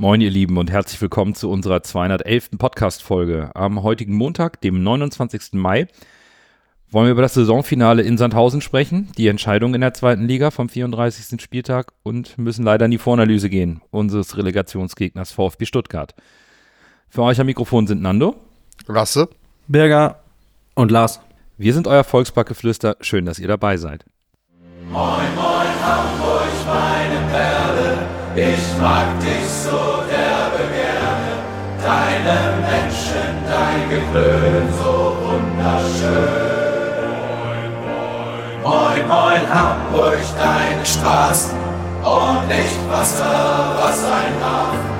Moin, ihr Lieben, und herzlich willkommen zu unserer 211. Podcast-Folge. Am heutigen Montag, dem 29. Mai, wollen wir über das Saisonfinale in Sandhausen sprechen, die Entscheidung in der zweiten Liga vom 34. Spieltag und müssen leider in die Voranalyse gehen, unseres Relegationsgegners VfB Stuttgart. Für euch am Mikrofon sind Nando, Lasse, Berger und Lars. Wir sind euer Volksparkgeflüster. Schön, dass ihr dabei seid. Moin, moin, Hamburg, meine Perle, ich mag dich so derbe gerne. Deine Menschen, dein Geklön so wunderschön. Moin, moin, Hamburg, deine Straßen und Lichtwasser, was ein Hafen.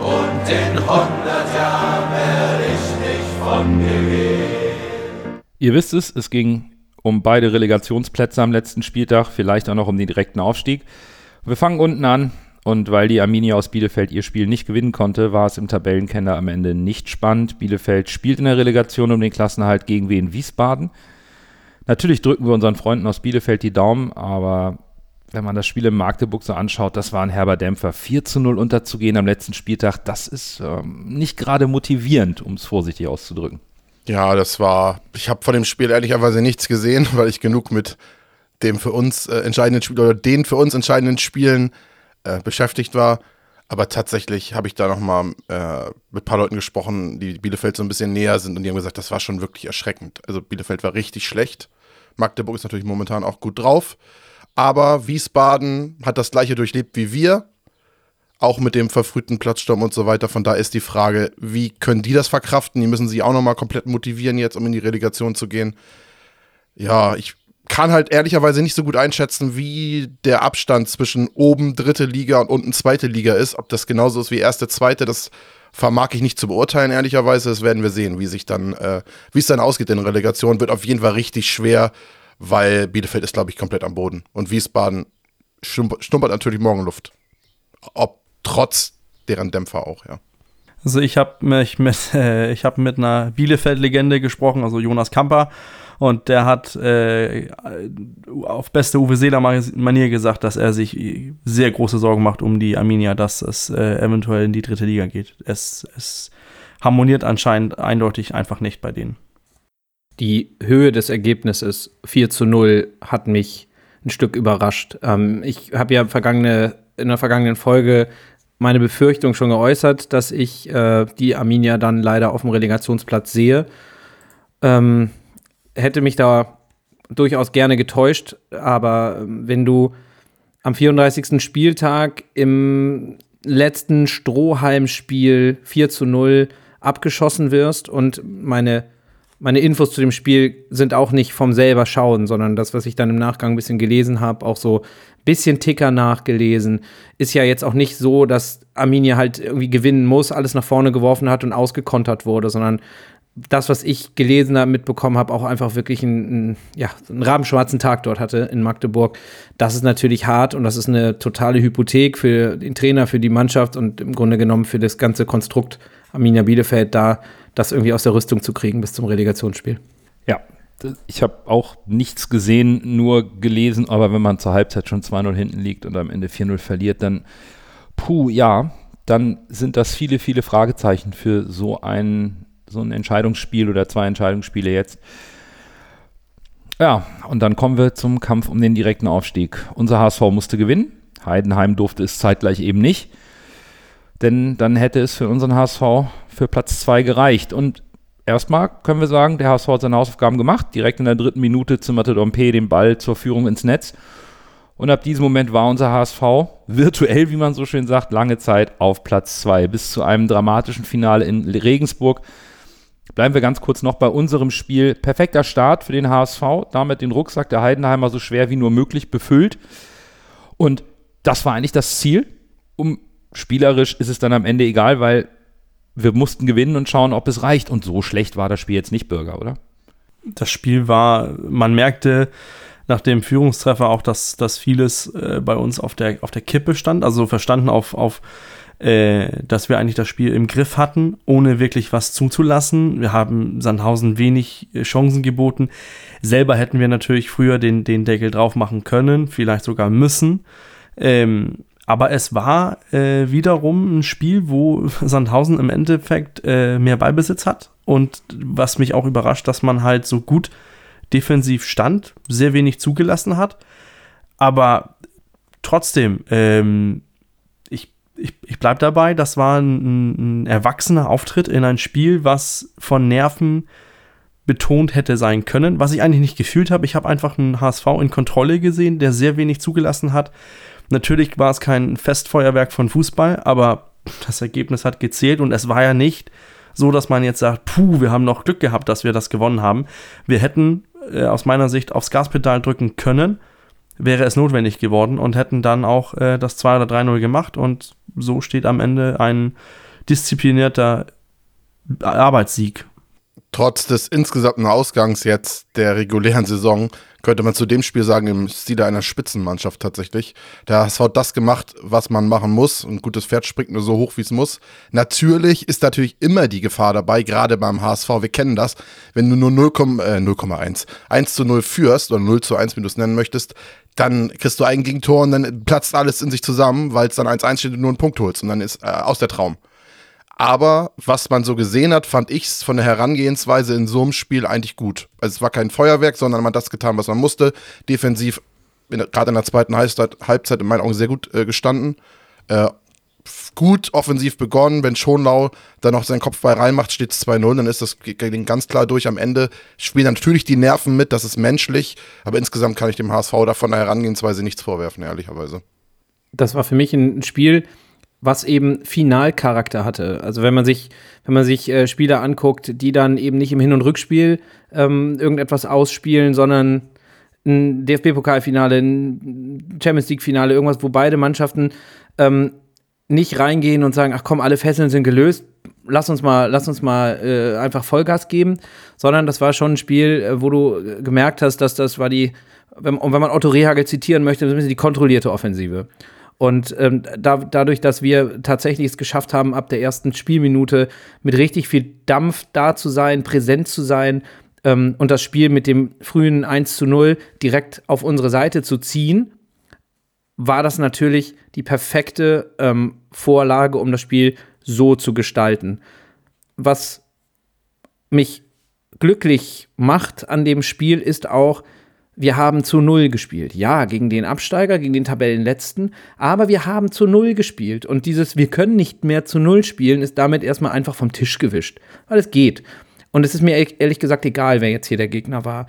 Und in 100 Jahren werde ich nicht von dir gehen. Ihr wisst es, es ging um beide Relegationsplätze am letzten Spieltag, vielleicht auch noch um den direkten Aufstieg. Wir fangen unten an und weil die Arminia aus Bielefeld ihr Spiel nicht gewinnen konnte, war es im Tabellenkenner am Ende nicht spannend. Bielefeld spielt in der Relegation um den Klassenhalt gegen Wien Wiesbaden. Natürlich drücken wir unseren Freunden aus Bielefeld die Daumen, aber wenn man das Spiel in Magdeburg so anschaut, das war ein herber Dämpfer. 4 zu 0 unterzugehen am letzten Spieltag, das ist ähm, nicht gerade motivierend, um es vorsichtig auszudrücken. Ja, das war, ich habe von dem Spiel ehrlicherweise nichts gesehen, weil ich genug mit dem für uns äh, entscheidenden Spiel oder den für uns entscheidenden Spielen äh, beschäftigt war. Aber tatsächlich habe ich da nochmal äh, mit ein paar Leuten gesprochen, die Bielefeld so ein bisschen näher sind und die haben gesagt, das war schon wirklich erschreckend. Also Bielefeld war richtig schlecht. Magdeburg ist natürlich momentan auch gut drauf. Aber Wiesbaden hat das gleiche durchlebt wie wir. Auch mit dem verfrühten Platzsturm und so weiter. Von da ist die Frage, wie können die das verkraften? Die müssen sich auch nochmal komplett motivieren, jetzt um in die Relegation zu gehen. Ja, ich kann halt ehrlicherweise nicht so gut einschätzen, wie der Abstand zwischen oben dritte Liga und unten zweite Liga ist. Ob das genauso ist wie erste, zweite, das vermag ich nicht zu beurteilen, ehrlicherweise. Das werden wir sehen, wie sich dann, äh, wie es dann ausgeht in Relegation. Wird auf jeden Fall richtig schwer, weil Bielefeld ist, glaube ich, komplett am Boden. Und Wiesbaden schnuppert natürlich Morgenluft. Ob trotz deren Dämpfer auch, ja. Also ich habe mich mit, äh, ich habe mit einer Bielefeld-Legende gesprochen, also Jonas Kamper, und der hat äh, auf beste Uwe Seeler-Manier gesagt, dass er sich sehr große Sorgen macht um die Arminia, dass es äh, eventuell in die dritte Liga geht. Es, es harmoniert anscheinend eindeutig einfach nicht bei denen. Die Höhe des Ergebnisses 4 zu 0 hat mich ein Stück überrascht. Ähm, ich habe ja vergangene, in der vergangenen Folge meine Befürchtung schon geäußert, dass ich äh, die Arminia dann leider auf dem Relegationsplatz sehe. Ähm, hätte mich da durchaus gerne getäuscht, aber ähm, wenn du am 34. Spieltag im letzten Strohhalmspiel 4 zu 0 abgeschossen wirst und meine, meine Infos zu dem Spiel sind auch nicht vom selber schauen, sondern das, was ich dann im Nachgang ein bisschen gelesen habe, auch so ein bisschen Ticker nachgelesen, ist ja jetzt auch nicht so, dass Arminia halt irgendwie gewinnen muss, alles nach vorne geworfen hat und ausgekontert wurde, sondern das, was ich gelesen habe, mitbekommen habe, auch einfach wirklich einen, ja, einen rabenschwarzen Tag dort hatte in Magdeburg. Das ist natürlich hart und das ist eine totale Hypothek für den Trainer, für die Mannschaft und im Grunde genommen für das ganze Konstrukt Arminia Bielefeld da, das irgendwie aus der Rüstung zu kriegen bis zum Relegationsspiel. Ja, ich habe auch nichts gesehen, nur gelesen, aber wenn man zur Halbzeit schon 2-0 hinten liegt und am Ende 4-0 verliert, dann, puh, ja, dann sind das viele, viele Fragezeichen für so einen so ein Entscheidungsspiel oder zwei Entscheidungsspiele jetzt. Ja, und dann kommen wir zum Kampf um den direkten Aufstieg. Unser HSV musste gewinnen. Heidenheim durfte es zeitgleich eben nicht. Denn dann hätte es für unseren HSV für Platz zwei gereicht. Und erstmal können wir sagen, der HSV hat seine Hausaufgaben gemacht. Direkt in der dritten Minute zimmerte Dompe den Ball zur Führung ins Netz. Und ab diesem Moment war unser HSV virtuell, wie man so schön sagt, lange Zeit auf Platz zwei bis zu einem dramatischen Finale in Regensburg. Bleiben wir ganz kurz noch bei unserem Spiel. Perfekter Start für den HSV, damit den Rucksack der Heidenheimer so schwer wie nur möglich befüllt. Und das war eigentlich das Ziel. Um spielerisch ist es dann am Ende egal, weil wir mussten gewinnen und schauen, ob es reicht. Und so schlecht war das Spiel jetzt nicht, Bürger, oder? Das Spiel war, man merkte nach dem Führungstreffer auch, dass, dass vieles äh, bei uns auf der, auf der Kippe stand. Also verstanden auf, auf äh, dass wir eigentlich das Spiel im Griff hatten, ohne wirklich was zuzulassen. Wir haben Sandhausen wenig äh, Chancen geboten. Selber hätten wir natürlich früher den, den Deckel drauf machen können, vielleicht sogar müssen. Ähm, Aber es war äh, wiederum ein Spiel, wo Sandhausen im Endeffekt äh, mehr Ballbesitz hat. Und was mich auch überrascht, dass man halt so gut defensiv stand, sehr wenig zugelassen hat. Aber trotzdem, ähm, ich, ich, bleibe dabei, das war ein, ein erwachsener Auftritt in ein Spiel, was von Nerven betont hätte sein können, was ich eigentlich nicht gefühlt habe. Ich habe einfach einen HSV in Kontrolle gesehen, der sehr wenig zugelassen hat. Natürlich war es kein Festfeuerwerk von Fußball, aber das Ergebnis hat gezählt und es war ja nicht so, dass man jetzt sagt, puh, wir haben noch Glück gehabt, dass wir das gewonnen haben. Wir hätten äh, aus meiner Sicht aufs Gaspedal drücken können, wäre es notwendig geworden und hätten dann auch äh, das 2 oder 3-0 gemacht und so steht am Ende ein disziplinierter Arbeitssieg trotz des insgesamten Ausgangs jetzt der regulären Saison, könnte man zu dem Spiel sagen, im Stile einer Spitzenmannschaft tatsächlich. Der HSV hat das gemacht, was man machen muss. Ein gutes Pferd springt nur so hoch, wie es muss. Natürlich ist natürlich immer die Gefahr dabei, gerade beim HSV, wir kennen das, wenn du nur 0,1, äh, 1 zu 0 führst oder 0 zu 1, wie du es nennen möchtest, dann kriegst du ein Gegentor und dann platzt alles in sich zusammen, weil es dann 1-1 steht und du nur einen Punkt holst und dann ist äh, aus der Traum. Aber was man so gesehen hat, fand ich es von der Herangehensweise in so einem Spiel eigentlich gut. Also es war kein Feuerwerk, sondern man hat das getan, was man musste. Defensiv, gerade in der zweiten Halbzeit, in meinen Augen sehr gut äh, gestanden. Äh, gut offensiv begonnen. Wenn Schonlau dann noch seinen Kopfball reinmacht, steht es 2-0, dann ist das ganz klar durch. Am Ende spielen natürlich die Nerven mit, das ist menschlich. Aber insgesamt kann ich dem HSV da von der Herangehensweise nichts vorwerfen, ehrlicherweise. Das war für mich ein Spiel, was eben Finalcharakter hatte. Also wenn man sich, wenn man sich äh, Spieler anguckt, die dann eben nicht im Hin- und Rückspiel ähm, irgendetwas ausspielen, sondern ein DFB-Pokalfinale, ein Champions League-Finale, irgendwas, wo beide Mannschaften ähm, nicht reingehen und sagen, ach komm, alle Fesseln sind gelöst, lass uns mal, lass uns mal äh, einfach Vollgas geben, sondern das war schon ein Spiel, äh, wo du gemerkt hast, dass das war die, wenn, und wenn man Otto Rehagel zitieren möchte, ein bisschen die kontrollierte Offensive. Und ähm, da, dadurch, dass wir tatsächlich es geschafft haben, ab der ersten Spielminute mit richtig viel Dampf da zu sein, präsent zu sein ähm, und das Spiel mit dem frühen 1 zu 0 direkt auf unsere Seite zu ziehen, war das natürlich die perfekte ähm, Vorlage, um das Spiel so zu gestalten. Was mich glücklich macht an dem Spiel ist auch, wir haben zu Null gespielt. Ja, gegen den Absteiger, gegen den Tabellenletzten, aber wir haben zu Null gespielt. Und dieses Wir können nicht mehr zu Null spielen, ist damit erstmal einfach vom Tisch gewischt. Weil es geht. Und es ist mir ehrlich gesagt egal, wer jetzt hier der Gegner war.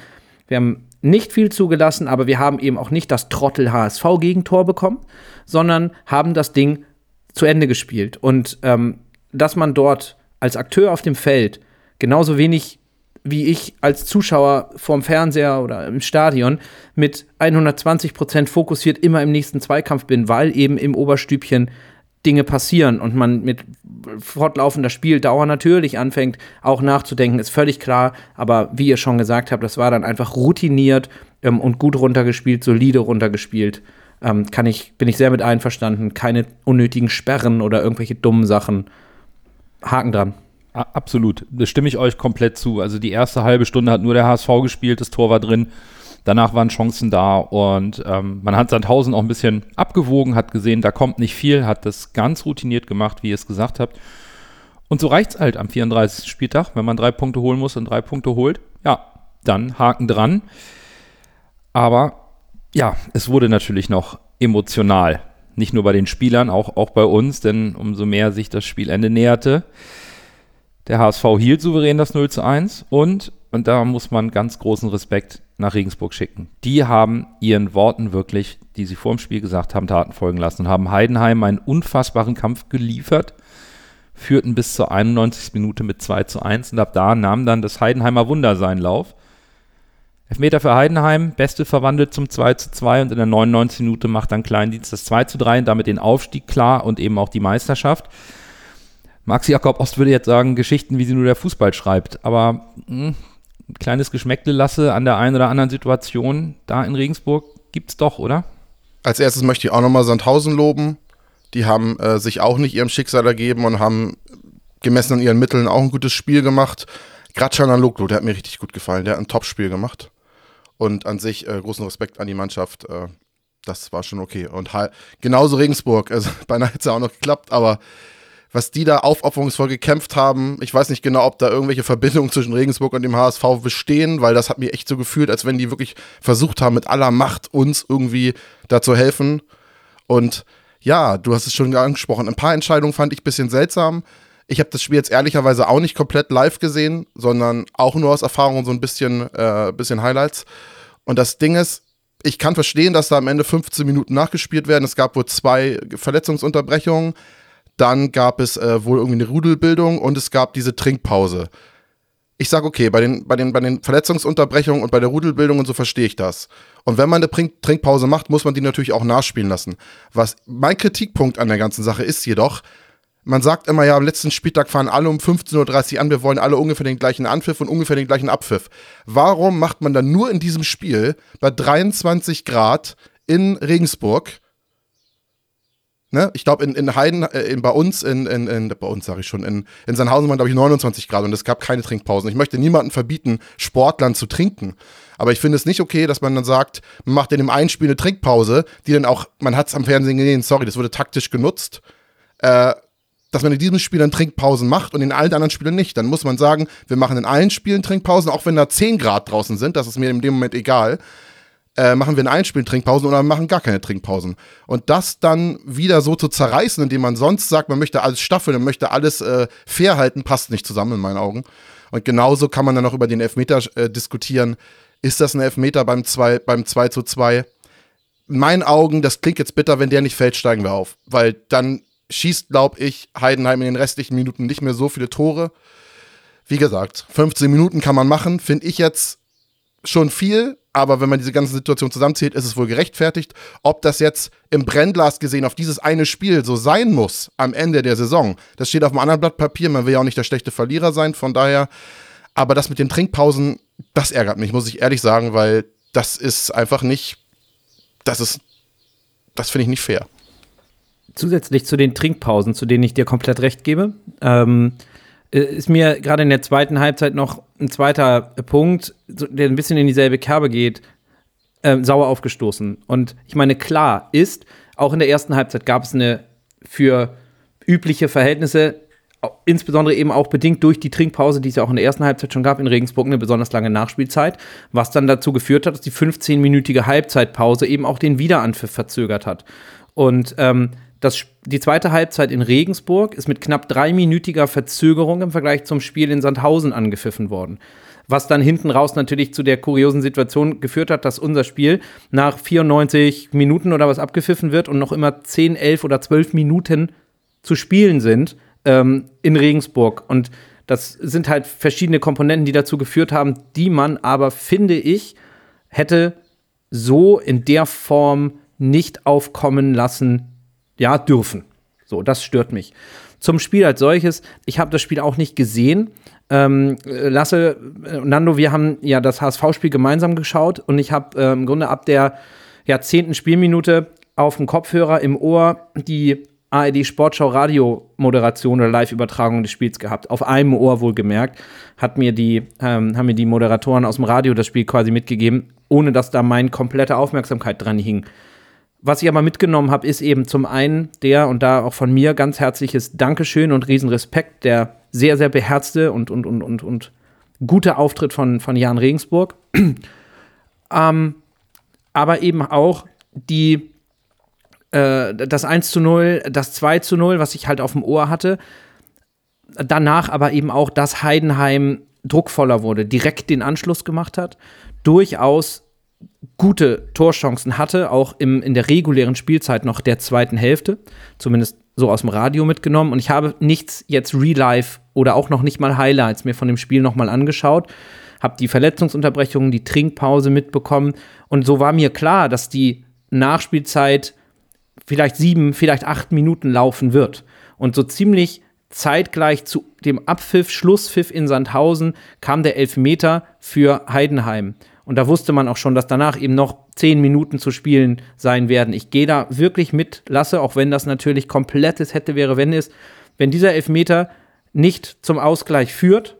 Wir haben nicht viel zugelassen, aber wir haben eben auch nicht das Trottel HSV-Gegentor bekommen, sondern haben das Ding zu Ende gespielt. Und ähm, dass man dort als Akteur auf dem Feld genauso wenig wie ich als Zuschauer vorm Fernseher oder im Stadion mit 120 Prozent fokussiert immer im nächsten Zweikampf bin, weil eben im Oberstübchen Dinge passieren und man mit fortlaufender Spieldauer natürlich anfängt, auch nachzudenken, ist völlig klar. Aber wie ihr schon gesagt habt, das war dann einfach routiniert ähm, und gut runtergespielt, solide runtergespielt. Ähm, kann ich, bin ich sehr mit einverstanden. Keine unnötigen Sperren oder irgendwelche dummen Sachen. Haken dran. Absolut, das stimme ich euch komplett zu. Also die erste halbe Stunde hat nur der HSV gespielt, das Tor war drin. Danach waren Chancen da und ähm, man hat Sandhausen auch ein bisschen abgewogen, hat gesehen, da kommt nicht viel, hat das ganz routiniert gemacht, wie ihr es gesagt habt. Und so reicht es halt am 34. Spieltag, wenn man drei Punkte holen muss und drei Punkte holt. Ja, dann Haken dran. Aber ja, es wurde natürlich noch emotional. Nicht nur bei den Spielern, auch, auch bei uns, denn umso mehr sich das Spielende näherte, der HSV hielt souverän das 0 zu 1 und, und da muss man ganz großen Respekt nach Regensburg schicken. Die haben ihren Worten wirklich, die sie vor dem Spiel gesagt haben, Taten folgen lassen und haben Heidenheim einen unfassbaren Kampf geliefert, führten bis zur 91. Minute mit 2 zu 1 und ab da nahm dann das Heidenheimer Wunder seinen Lauf. Elfmeter für Heidenheim, Beste verwandelt zum 2 zu 2 und in der 99. Minute macht dann Kleindienst das 2 zu 3 und damit den Aufstieg klar und eben auch die Meisterschaft. Max Jakob Ost würde jetzt sagen, Geschichten, wie sie nur der Fußball schreibt. Aber mh, hm, ein kleines Geschmäckle lasse an der einen oder anderen Situation da in Regensburg gibt es doch, oder? Als erstes möchte ich auch nochmal Sandhausen loben. Die haben äh, sich auch nicht ihrem Schicksal ergeben und haben gemessen an ihren Mitteln auch ein gugutes Spiel gemacht. Gratschan Loglo, der hat mir richtig gut gefallen. Der hat ein Top-Spiel gemacht. Und an sich äh, großen Respekt an die Mannschaft. Äh, das war schon okay. Und genauso Regensburg, also beinahe hätte es auch noch geklappt, aber was die da aufopferungsvoll gekämpft haben, ich weiß nicht genau, ob da irgendwelche Verbindungen zwischen Regensburg und dem HSV bestehen, weil das hat mir echt so gefühlt, als wenn die wirklich versucht haben, mit aller Macht uns irgendwie da zu helfen. Und ja, du hast es schon angesprochen, ein paar Entscheidungen fand ich ein bisschen seltsam. Ich habe das Spiel jetzt ehrlicherweise auch nicht komplett live gesehen, sondern auch nur aus Erfahrung so ein bisschen, äh, bisschen Highlights. Und das Ding ist, ich kann verstehen, dass da am Ende 15 Minuten nachgespielt werden. Es gab wohl zwei Verletzungsunterbrechungen. Dann gab es äh, wohl irgendwie eine Rudelbildung und es gab diese Trinkpause. Ich sage, okay, bei den, bei, den, bei den Verletzungsunterbrechungen und bei der Rudelbildung und so verstehe ich das. Und wenn man eine Trink Trinkpause macht, muss man die natürlich auch nachspielen lassen. Was mein Kritikpunkt an der ganzen Sache ist jedoch, man sagt immer, ja, am letzten Spieltag fahren alle um 15.30 Uhr an, wir wollen alle ungefähr den gleichen Anpfiff und ungefähr den gleichen Abpfiff. Warum macht man dann nur in diesem Spiel bei 23 Grad in Regensburg, ne, ich glaube in, in Heiden, äh, in, bei uns, in, in, in bei uns sage ich schon, in, in Sandhausen waren glaube ich 29 Grad und es gab keine Trinkpausen. Ich möchte niemandem verbieten, Sportlern zu trinken. Aber ich finde es nicht okay, dass man dann sagt, man macht in dem einen Spiel eine Trinkpause, die dann auch, man hat es am Fernsehen gesehen, sorry, das wurde taktisch genutzt. Äh, dass man in diesem Spiel dann Trinkpausen macht und in allen anderen Spielen nicht. Dann muss man sagen, wir machen in allen Spielen Trinkpausen, auch wenn da 10 Grad draußen sind, das ist mir in dem Moment egal. Äh, machen wir in allen Spielen Trinkpausen oder machen gar keine Trinkpausen. Und das dann wieder so zu zerreißen, indem man sonst sagt, man möchte alles staffeln und möchte alles äh, fair halten, passt nicht zusammen in meinen Augen. Und genauso kann man dann noch über den Elfmeter äh, diskutieren. Ist das ein Elfmeter beim 2 beim 2 zu 2? In meinen Augen, das klingt jetzt bitter, wenn der nicht fällt, steigen wir auf. Weil dann schießt, glaube ich, Heidenheim in den restlichen Minuten nicht mehr so viele Tore. Wie gesagt, 15 Minuten kann man machen, finde ich jetzt schon viel, aber wenn man diese ganze Situation zusammenzählt, ist es wohl gerechtfertigt. Ob das jetzt im Brennglas gesehen auf dieses eine Spiel so sein muss am Ende der Saison, das steht auf einem anderen Blatt Papier. Man will ja auch nicht der schlechte Verlierer sein, von daher. Aber das mit den Trinkpausen, das ärgert mich, muss ich ehrlich sagen, weil das ist einfach nicht, das ist, das finde ich nicht fair zusätzlich zu den Trinkpausen, zu denen ich dir komplett recht gebe, ähm, äh, ist mir gerade in der zweiten Halbzeit noch ein zweiter Punkt, der ein bisschen in dieselbe Kerbe geht, äh, sauer aufgestoßen. Und ich meine, klar ist, auch in der ersten Halbzeit gab es eine für übliche Verhältnisse, insbesondere eben auch bedingt durch die Trinkpause, die es ja auch in der ersten Halbzeit schon gab, in Regensburg eine besonders lange Nachspielzeit, was dann dazu geführt hat, dass die 15-minütige Halbzeitpause eben auch den Wiederanpfiff verzögert hat. Und ähm, das, die zweite Halbzeit in Regensburg ist mit knapp dreiminütiger Verzögerung im Vergleich zum Spiel in Sandhausen angepfiffen worden. Was dann hinten raus natürlich zu der kuriosen Situation geführt hat, dass unser Spiel nach 94 Minuten oder was abgepfiffen wird und noch immer 10, 11 oder 12 Minuten zu spielen sind ähm, in Regensburg. Und das sind halt verschiedene Komponenten, die dazu geführt haben, die man aber, finde ich, hätte so in der Form nicht aufkommen lassen ja, dürfen. So, das stört mich. Zum Spiel als solches, ich habe das Spiel auch nicht gesehen. Ähm, Lasse, äh, Nando, wir haben ja das HSV-Spiel gemeinsam geschaut und ich habe äh, im Grunde ab der zehnten Spielminute auf dem Kopfhörer im Ohr die ARD Sportschau Radio Moderation oder Live-Übertragung des Spiels gehabt. Auf einem Ohr wohlgemerkt, hat mir die, ähm, haben mir die Moderatoren aus dem Radio das Spiel quasi mitgegeben, ohne dass da meine komplette Aufmerksamkeit dran hing. Was ich aber mitgenommen habe, ist eben zum einen der und da auch von mir ganz herzliches Dankeschön und Riesenrespekt, der sehr, sehr beherzte und, und, und, und, und gute Auftritt von, von Jan Regensburg. ähm, aber eben auch die, äh, das 1 zu 0, das 2 zu 0, was ich halt auf dem Ohr hatte. Danach aber eben auch, dass Heidenheim druckvoller wurde, direkt den Anschluss gemacht hat, durchaus gute Torchancen hatte, auch im, in der regulären Spielzeit noch der zweiten Hälfte, zumindest so aus dem Radio mitgenommen. Und ich habe nichts jetzt Real Life oder auch noch nicht mal Highlights mir von dem Spiel nochmal angeschaut, habe die Verletzungsunterbrechungen, die Trinkpause mitbekommen. Und so war mir klar, dass die Nachspielzeit vielleicht sieben, vielleicht acht Minuten laufen wird. Und so ziemlich zeitgleich zu dem Abpfiff, Schlusspfiff in Sandhausen kam der Elfmeter für Heidenheim. Und da wusste man auch schon, dass danach eben noch zehn Minuten zu spielen sein werden. Ich gehe da wirklich mit, lasse, auch wenn das natürlich komplettes hätte, wäre, wenn es, wenn dieser Elfmeter nicht zum Ausgleich führt,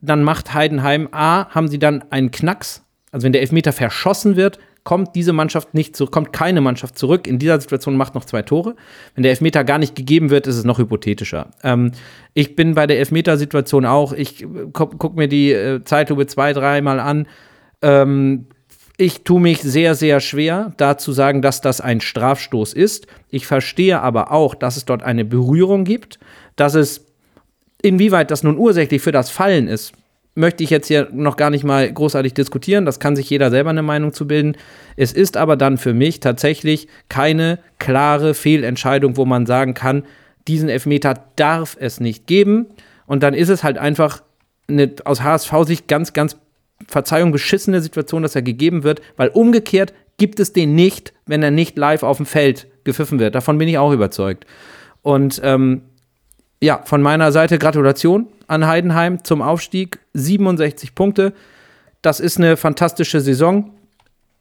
dann macht Heidenheim A, haben sie dann einen Knacks. Also wenn der Elfmeter verschossen wird, kommt diese Mannschaft nicht zurück, kommt keine Mannschaft zurück. In dieser Situation macht noch zwei Tore. Wenn der Elfmeter gar nicht gegeben wird, ist es noch hypothetischer. Ähm, ich bin bei der Elfmetersituation auch, ich gucke guck mir die äh, Zeitlupe zwei, dreimal an. Ähm, ich tue mich sehr, sehr schwer, da zu sagen, dass das ein Strafstoß ist. Ich verstehe aber auch, dass es dort eine Berührung gibt, dass es, inwieweit das nun ursächlich für das Fallen ist, möchte ich jetzt hier noch gar nicht mal großartig diskutieren. Das kann sich jeder selber eine Meinung zu bilden. Es ist aber dann für mich tatsächlich keine klare Fehlentscheidung, wo man sagen kann, diesen Elfmeter darf es nicht geben. Und dann ist es halt einfach eine aus HSV-Sicht ganz, ganz, Verzeihung, beschissene Situation, dass er gegeben wird, weil umgekehrt gibt es den nicht, wenn er nicht live auf dem Feld gepfiffen wird. Davon bin ich auch überzeugt. Und ähm, ja, von meiner Seite Gratulation an Heidenheim zum Aufstieg. 67 Punkte. Das ist eine fantastische Saison,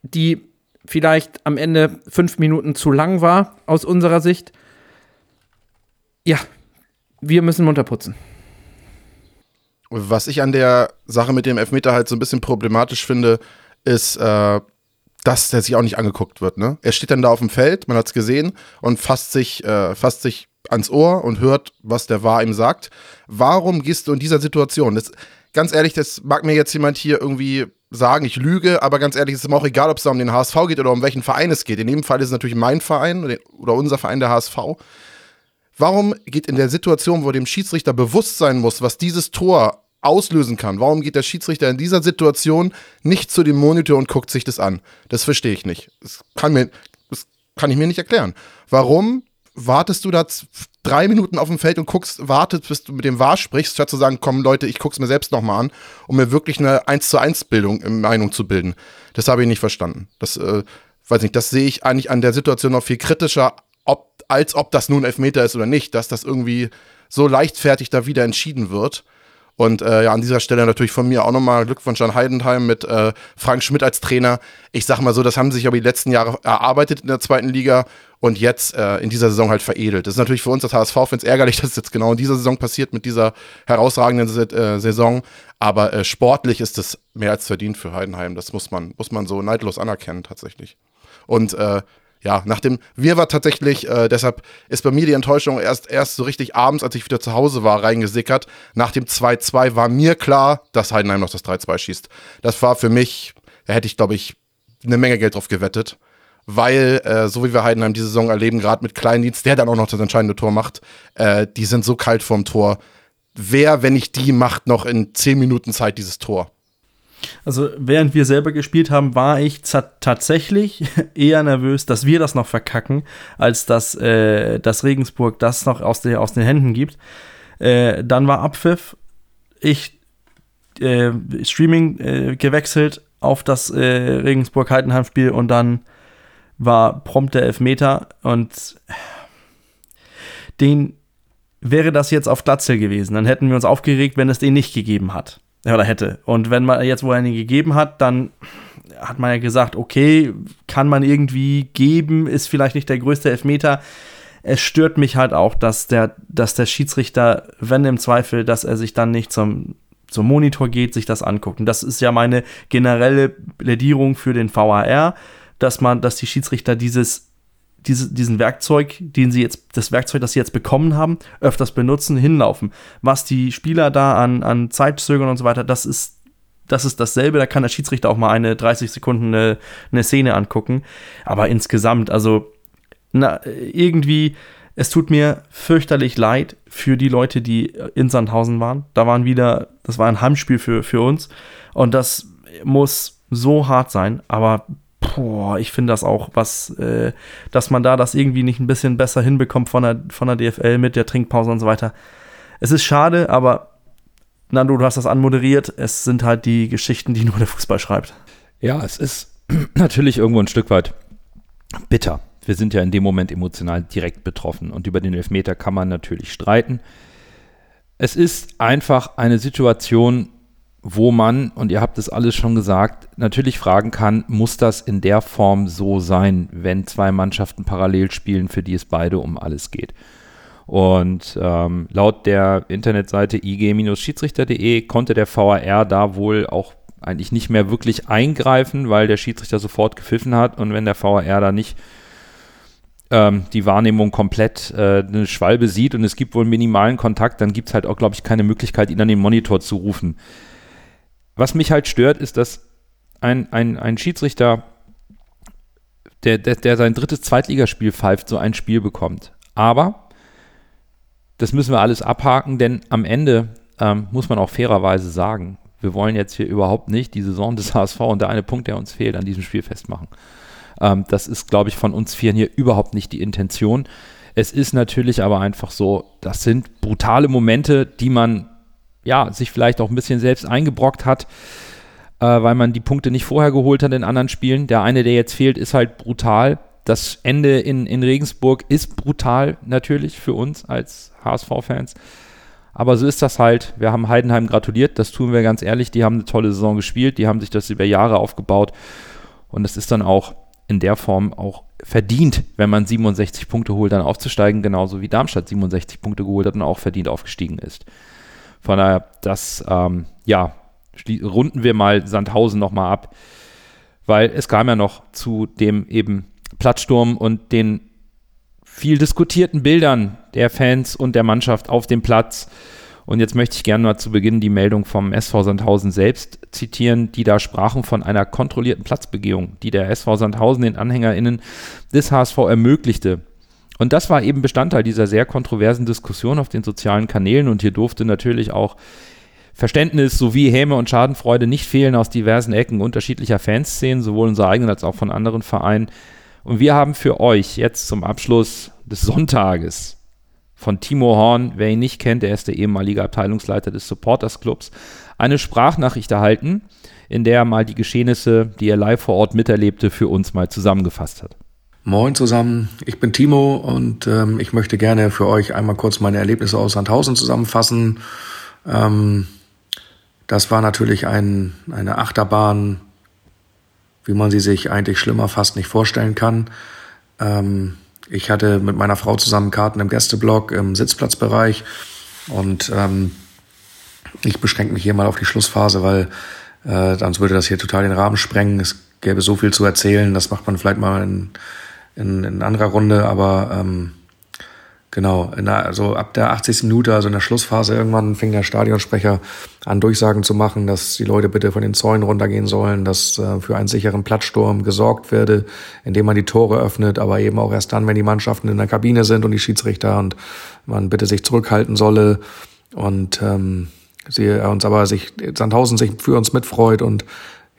die vielleicht am Ende fünf Minuten zu lang war aus unserer Sicht. Ja, wir müssen munter putzen. Was ich an der Sache mit dem Elfmeter halt so ein bisschen problematisch finde, ist, äh, dass der sich auch nicht angeguckt wird. Ne? Er steht dann da auf dem Feld, man hat es gesehen, und fasst sich, äh, fasst sich ans Ohr und hört, was der Wahr ihm sagt. Warum gehst du in dieser Situation? Das, ganz ehrlich, das mag mir jetzt jemand hier irgendwie sagen, ich lüge, aber ganz ehrlich, es ist mir auch egal, ob es da um den HSV geht oder um welchen Verein es geht. In dem Fall ist es natürlich mein Verein oder unser Verein, der HSV. Warum geht in der Situation, wo dem Schiedsrichter bewusst sein muss, was dieses Tor auslösen kann, warum geht der Schiedsrichter in dieser Situation nicht zu dem Monitor und guckt sich das an? Das verstehe ich nicht. Das kann, mir, das kann ich mir nicht erklären. Warum wartest du da drei Minuten auf dem Feld und guckst, wartest, bis du mit dem Wahr sprichst, statt zu sagen, komm Leute, ich guck's mir selbst nochmal an, um mir wirklich eine 1 zu 1 Bildung, äh, Meinung zu bilden. Das habe ich nicht verstanden. Das, äh, weiß nicht, das sehe ich eigentlich an der Situation noch viel kritischer, ob, als ob das nun Elfmeter ist oder nicht, dass das irgendwie so leichtfertig da wieder entschieden wird. Und äh, ja, an dieser Stelle natürlich von mir auch nochmal Glückwunsch an Heidenheim mit äh, Frank Schmidt als Trainer. Ich sag mal so, das haben sich aber die letzten Jahre erarbeitet in der zweiten Liga und jetzt äh, in dieser Saison halt veredelt. Das ist natürlich für uns als HSV-Fans ärgerlich, dass es jetzt genau in dieser Saison passiert mit dieser herausragenden äh, Saison. Aber äh, sportlich ist es mehr als verdient für Heidenheim. Das muss man, muss man so neidlos anerkennen tatsächlich. Und äh, ja, nach dem Wir war tatsächlich, äh, deshalb ist bei mir die Enttäuschung erst, erst so richtig abends, als ich wieder zu Hause war, reingesickert. Nach dem 2-2 war mir klar, dass Heidenheim noch das 3-2 schießt. Das war für mich, da hätte ich, glaube ich, eine Menge Geld drauf gewettet. Weil, äh, so wie wir Heidenheim diese Saison erleben, gerade mit Kleindienst, der dann auch noch das entscheidende Tor macht, äh, die sind so kalt vorm Tor. Wer, wenn nicht die, macht noch in 10 Minuten Zeit dieses Tor? Also während wir selber gespielt haben, war ich tatsächlich eher nervös, dass wir das noch verkacken, als dass, äh, dass Regensburg das noch aus, der, aus den Händen gibt. Äh, dann war Abpfiff. Ich äh, Streaming äh, gewechselt auf das äh, Regensburg-Heidenheim-Spiel und dann war prompt der Elfmeter und den wäre das jetzt auf Glatzel gewesen. Dann hätten wir uns aufgeregt, wenn es den nicht gegeben hat. Oder hätte. Und wenn man jetzt, wo er ihn gegeben hat, dann hat man ja gesagt, okay, kann man irgendwie geben, ist vielleicht nicht der größte Elfmeter. Es stört mich halt auch, dass der, dass der Schiedsrichter, wenn im Zweifel, dass er sich dann nicht zum, zum Monitor geht, sich das anguckt. Und das ist ja meine generelle Plädierung für den VAR, dass man, dass die Schiedsrichter dieses diese, diesen Werkzeug, den sie jetzt, das Werkzeug, das sie jetzt bekommen haben, öfters benutzen, hinlaufen. Was die Spieler da an, an Zeit zögern und so weiter, das ist, das ist dasselbe. Da kann der Schiedsrichter auch mal eine 30 Sekunden eine, eine Szene angucken. Aber insgesamt, also, na, irgendwie, es tut mir fürchterlich leid für die Leute, die in Sandhausen waren. Da waren wieder, das war ein Heimspiel für, für uns. Und das muss so hart sein, aber boah, ich finde das auch, was, äh, dass man da das irgendwie nicht ein bisschen besser hinbekommt von der, von der DFL mit der Trinkpause und so weiter. Es ist schade, aber Nando, du hast das anmoderiert. Es sind halt die Geschichten, die nur der Fußball schreibt. Ja, es ist natürlich irgendwo ein Stück weit bitter. Wir sind ja in dem Moment emotional direkt betroffen und über den Elfmeter kann man natürlich streiten. Es ist einfach eine Situation, wo man, und ihr habt es alles schon gesagt, natürlich fragen kann, muss das in der Form so sein, wenn zwei Mannschaften parallel spielen, für die es beide um alles geht. Und ähm, laut der Internetseite ig-schiedsrichter.de konnte der VAR da wohl auch eigentlich nicht mehr wirklich eingreifen, weil der Schiedsrichter sofort gepfiffen hat und wenn der VAR da nicht ähm, die Wahrnehmung komplett äh, eine Schwalbe sieht und es gibt wohl minimalen Kontakt, dann gibt es halt auch, glaube ich, keine Möglichkeit, ihn an den Monitor zu rufen. Was mich halt stört, ist, dass ein, ein, ein Schiedsrichter, der, der, der sein drittes Zweitligaspiel pfeift, so ein Spiel bekommt. Aber das müssen wir alles abhaken, denn am Ende ähm, muss man auch fairerweise sagen, wir wollen jetzt hier überhaupt nicht die Saison des HSV und der eine Punkt, der uns fehlt, an diesem Spiel festmachen. Ähm, das ist, glaube ich, von uns Vieren hier überhaupt nicht die Intention. Es ist natürlich aber einfach so, das sind brutale Momente, die man ja sich vielleicht auch ein bisschen selbst eingebrockt hat, äh, weil man die Punkte nicht vorher geholt hat in anderen Spielen. Der eine, der jetzt fehlt, ist halt brutal. Das Ende in, in Regensburg ist brutal natürlich für uns als HSV-Fans. Aber so ist das halt. Wir haben Heidenheim gratuliert, das tun wir ganz ehrlich. Die haben eine tolle Saison gespielt, die haben sich das über Jahre aufgebaut. Und es ist dann auch in der Form auch verdient, wenn man 67 Punkte holt, dann aufzusteigen, genauso wie Darmstadt 67 Punkte geholt hat und auch verdient aufgestiegen ist. Von daher, das, ähm, ja, runden wir mal Sandhausen nochmal ab, weil es kam ja noch zu dem eben Platzsturm und den viel diskutierten Bildern der Fans und der Mannschaft auf dem Platz. Und jetzt möchte ich gerne mal zu Beginn die Meldung vom SV Sandhausen selbst zitieren, die da sprachen von einer kontrollierten Platzbegehung, die der SV Sandhausen den AnhängerInnen des HSV ermöglichte. Und das war eben Bestandteil dieser sehr kontroversen Diskussion auf den sozialen Kanälen und hier durfte natürlich auch Verständnis sowie Häme und Schadenfreude nicht fehlen aus diversen Ecken unterschiedlicher Fanszenen, sowohl unserer eigenen als auch von anderen Vereinen. Und wir haben für euch jetzt zum Abschluss des Sonntages von Timo Horn, wer ihn nicht kennt, er ist der ehemalige Abteilungsleiter des Supporters Clubs, eine Sprachnachricht erhalten, in der er mal die Geschehnisse, die er live vor Ort miterlebte, für uns mal zusammengefasst hat. Moin zusammen, ich bin Timo und ähm, ich möchte gerne für euch einmal kurz meine Erlebnisse aus Sandhausen zusammenfassen. Ähm, das war natürlich ein, eine Achterbahn wie man sie sich eigentlich schlimmer fast nicht vorstellen kann. Ähm, ich hatte mit meiner Frau zusammen Karten im Gästeblock im Sitzplatzbereich und ähm, ich beschränke mich hier mal auf die Schlussphase, weil äh, sonst würde das hier total den Rahmen sprengen. Es gäbe so viel zu erzählen, das macht man vielleicht mal in, in, in anderer Runde, aber ähm, Genau, der, also ab der 80. Minute, also in der Schlussphase irgendwann fing der Stadionsprecher an, Durchsagen zu machen, dass die Leute bitte von den Zäunen runtergehen sollen, dass äh, für einen sicheren Plattsturm gesorgt werde, indem man die Tore öffnet, aber eben auch erst dann, wenn die Mannschaften in der Kabine sind und die Schiedsrichter und man bitte sich zurückhalten solle und ähm, sie uns aber sich Sandhausen sich für uns mitfreut und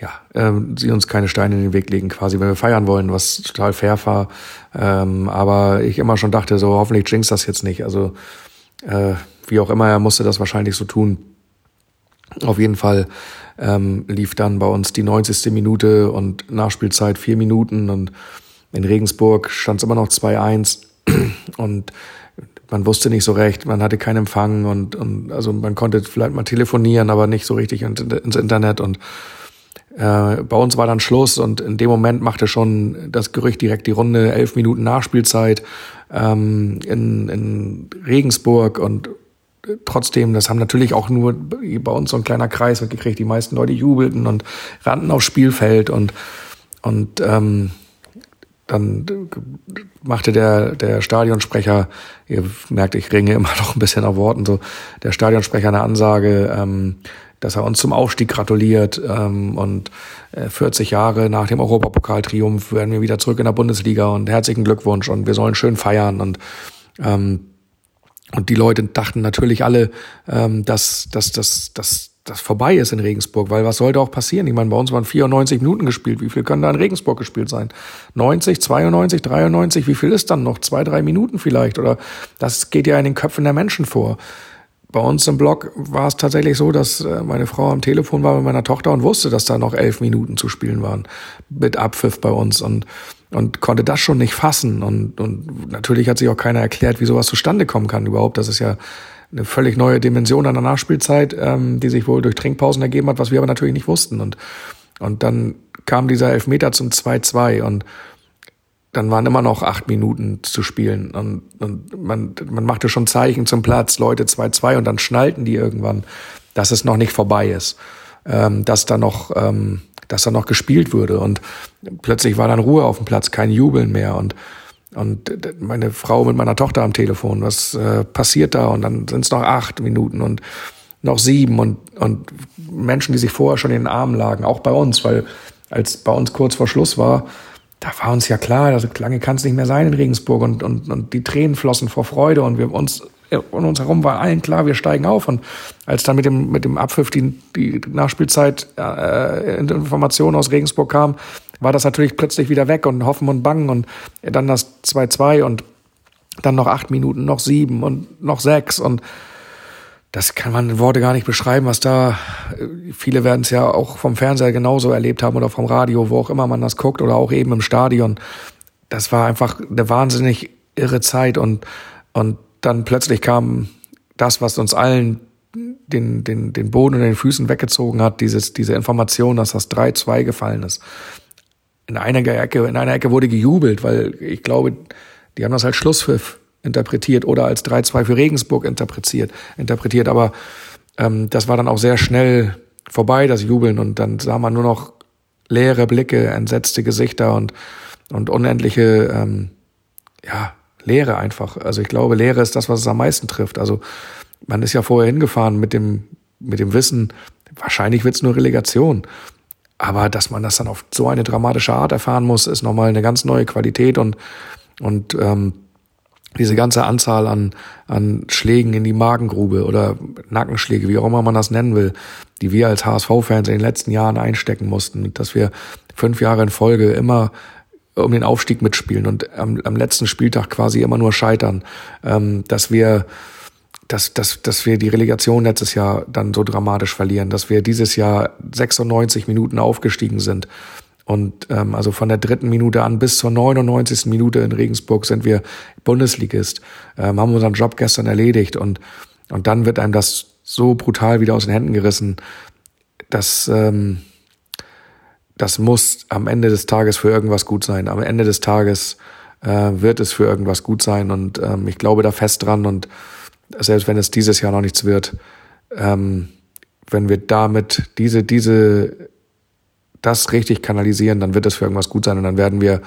ja, ähm, sie uns keine Steine in den Weg legen, quasi, wenn wir feiern wollen, was total fair war. Ähm, aber ich immer schon dachte, so hoffentlich jinx das jetzt nicht. Also äh, wie auch immer, er musste das wahrscheinlich so tun. Auf jeden Fall ähm, lief dann bei uns die 90. Minute und Nachspielzeit vier Minuten und in Regensburg stand es immer noch 2-1 und man wusste nicht so recht, man hatte keinen Empfang und, und also man konnte vielleicht mal telefonieren, aber nicht so richtig ins Internet und äh, bei uns war dann Schluss und in dem Moment machte schon das Gerücht direkt die Runde, elf Minuten Nachspielzeit ähm, in, in Regensburg und trotzdem, das haben natürlich auch nur bei uns so ein kleiner Kreis mitgekriegt. Die meisten Leute jubelten und rannten aufs Spielfeld und, und ähm, dann machte der, der Stadionsprecher, ihr merkt, ich ringe immer noch ein bisschen auf Worten, so der Stadionsprecher eine Ansage, ähm, dass er uns zum Aufstieg gratuliert ähm, und äh, 40 Jahre nach dem Europapokaltriumph werden wir wieder zurück in der Bundesliga und herzlichen Glückwunsch und wir sollen schön feiern und ähm, und die Leute dachten natürlich alle, ähm, dass, dass, dass, dass das vorbei ist in Regensburg, weil was sollte auch passieren? Ich meine, bei uns waren 94 Minuten gespielt. Wie viel können da in Regensburg gespielt sein? 90, 92, 93? Wie viel ist dann noch? Zwei, drei Minuten vielleicht? Oder das geht ja in den Köpfen der Menschen vor. Bei uns im Blog war es tatsächlich so, dass äh, meine Frau am Telefon war mit meiner Tochter und wusste, dass da noch elf Minuten zu spielen waren mit Abpfiff bei uns und und konnte das schon nicht fassen und und natürlich hat sich auch keiner erklärt, wie sowas zustande kommen kann überhaupt. Das ist ja eine völlig neue Dimension an der Nachspielzeit, ähm, die sich wohl durch Trinkpausen ergeben hat, was wir aber natürlich nicht wussten und und dann kam dieser Elfmeter zum 2-2 und dann waren immer noch acht Minuten zu spielen und, und man, man machte schon Zeichen zum Platz, Leute 2-2 und dann schnallten die irgendwann, dass es noch nicht vorbei ist. ähm, dass da noch, ähm, dass da noch gespielt würde. Und plötzlich war dann Ruhe auf dem Platz, kein Jubeln mehr. Und und meine Frau mit meiner Tochter am Telefon, was äh, passiert da? Und dann sind es noch acht Minuten und noch sieben und, und Menschen, die sich vorher schon in den Armen lagen, auch bei uns, weil als bei uns kurz vor Schluss war, da war uns ja klar, also lange kann es nicht mehr sein in Regensburg und, und, und die Tränen flossen vor Freude und wir uns um uns herum war allen klar, wir steigen auf. Und als dann mit dem, mit dem Abpfiff die, die Nachspielzeit äh, Information aus Regensburg kam, war das natürlich plötzlich wieder weg und Hoffen und Bangen und dann das 2-2 und dann noch acht Minuten, noch sieben und noch sechs und das kann man in Worte gar nicht beschreiben, was da, viele werden es ja auch vom Fernseher genauso erlebt haben oder vom Radio, wo auch immer man das guckt oder auch eben im Stadion. Das war einfach eine wahnsinnig irre Zeit und, und dann plötzlich kam das, was uns allen den, den, den Boden unter den Füßen weggezogen hat, dieses, diese Information, dass das 3-2 gefallen ist. In einer Ecke, in einer Ecke wurde gejubelt, weil ich glaube, die haben das als Schlusspfiff interpretiert oder als 3-2 für Regensburg interpretiert, interpretiert. Aber ähm, das war dann auch sehr schnell vorbei, das Jubeln. Und dann sah man nur noch leere Blicke, entsetzte Gesichter und, und unendliche, ähm, ja, Leere einfach. Also ich glaube, Leere ist das, was es am meisten trifft. Also man ist ja vorher hingefahren mit dem, mit dem Wissen, wahrscheinlich wird es nur Relegation. Aber dass man das dann auf so eine dramatische Art erfahren muss, ist nochmal eine ganz neue Qualität und, und ähm, diese ganze Anzahl an, an Schlägen in die Magengrube oder Nackenschläge, wie auch immer man das nennen will, die wir als HSV-Fans in den letzten Jahren einstecken mussten, dass wir fünf Jahre in Folge immer um den Aufstieg mitspielen und am, am letzten Spieltag quasi immer nur scheitern, ähm, dass wir dass, dass, dass wir die Relegation letztes Jahr dann so dramatisch verlieren, dass wir dieses Jahr 96 Minuten aufgestiegen sind, und ähm, also von der dritten Minute an bis zur 99. Minute in Regensburg sind wir Bundesligist, ähm, haben unseren Job gestern erledigt und, und dann wird einem das so brutal wieder aus den Händen gerissen, dass ähm, das muss am Ende des Tages für irgendwas gut sein. Am Ende des Tages äh, wird es für irgendwas gut sein und ähm, ich glaube da fest dran und selbst wenn es dieses Jahr noch nichts wird, ähm, wenn wir damit diese, diese das richtig kanalisieren, dann wird es für irgendwas gut sein und dann werden wir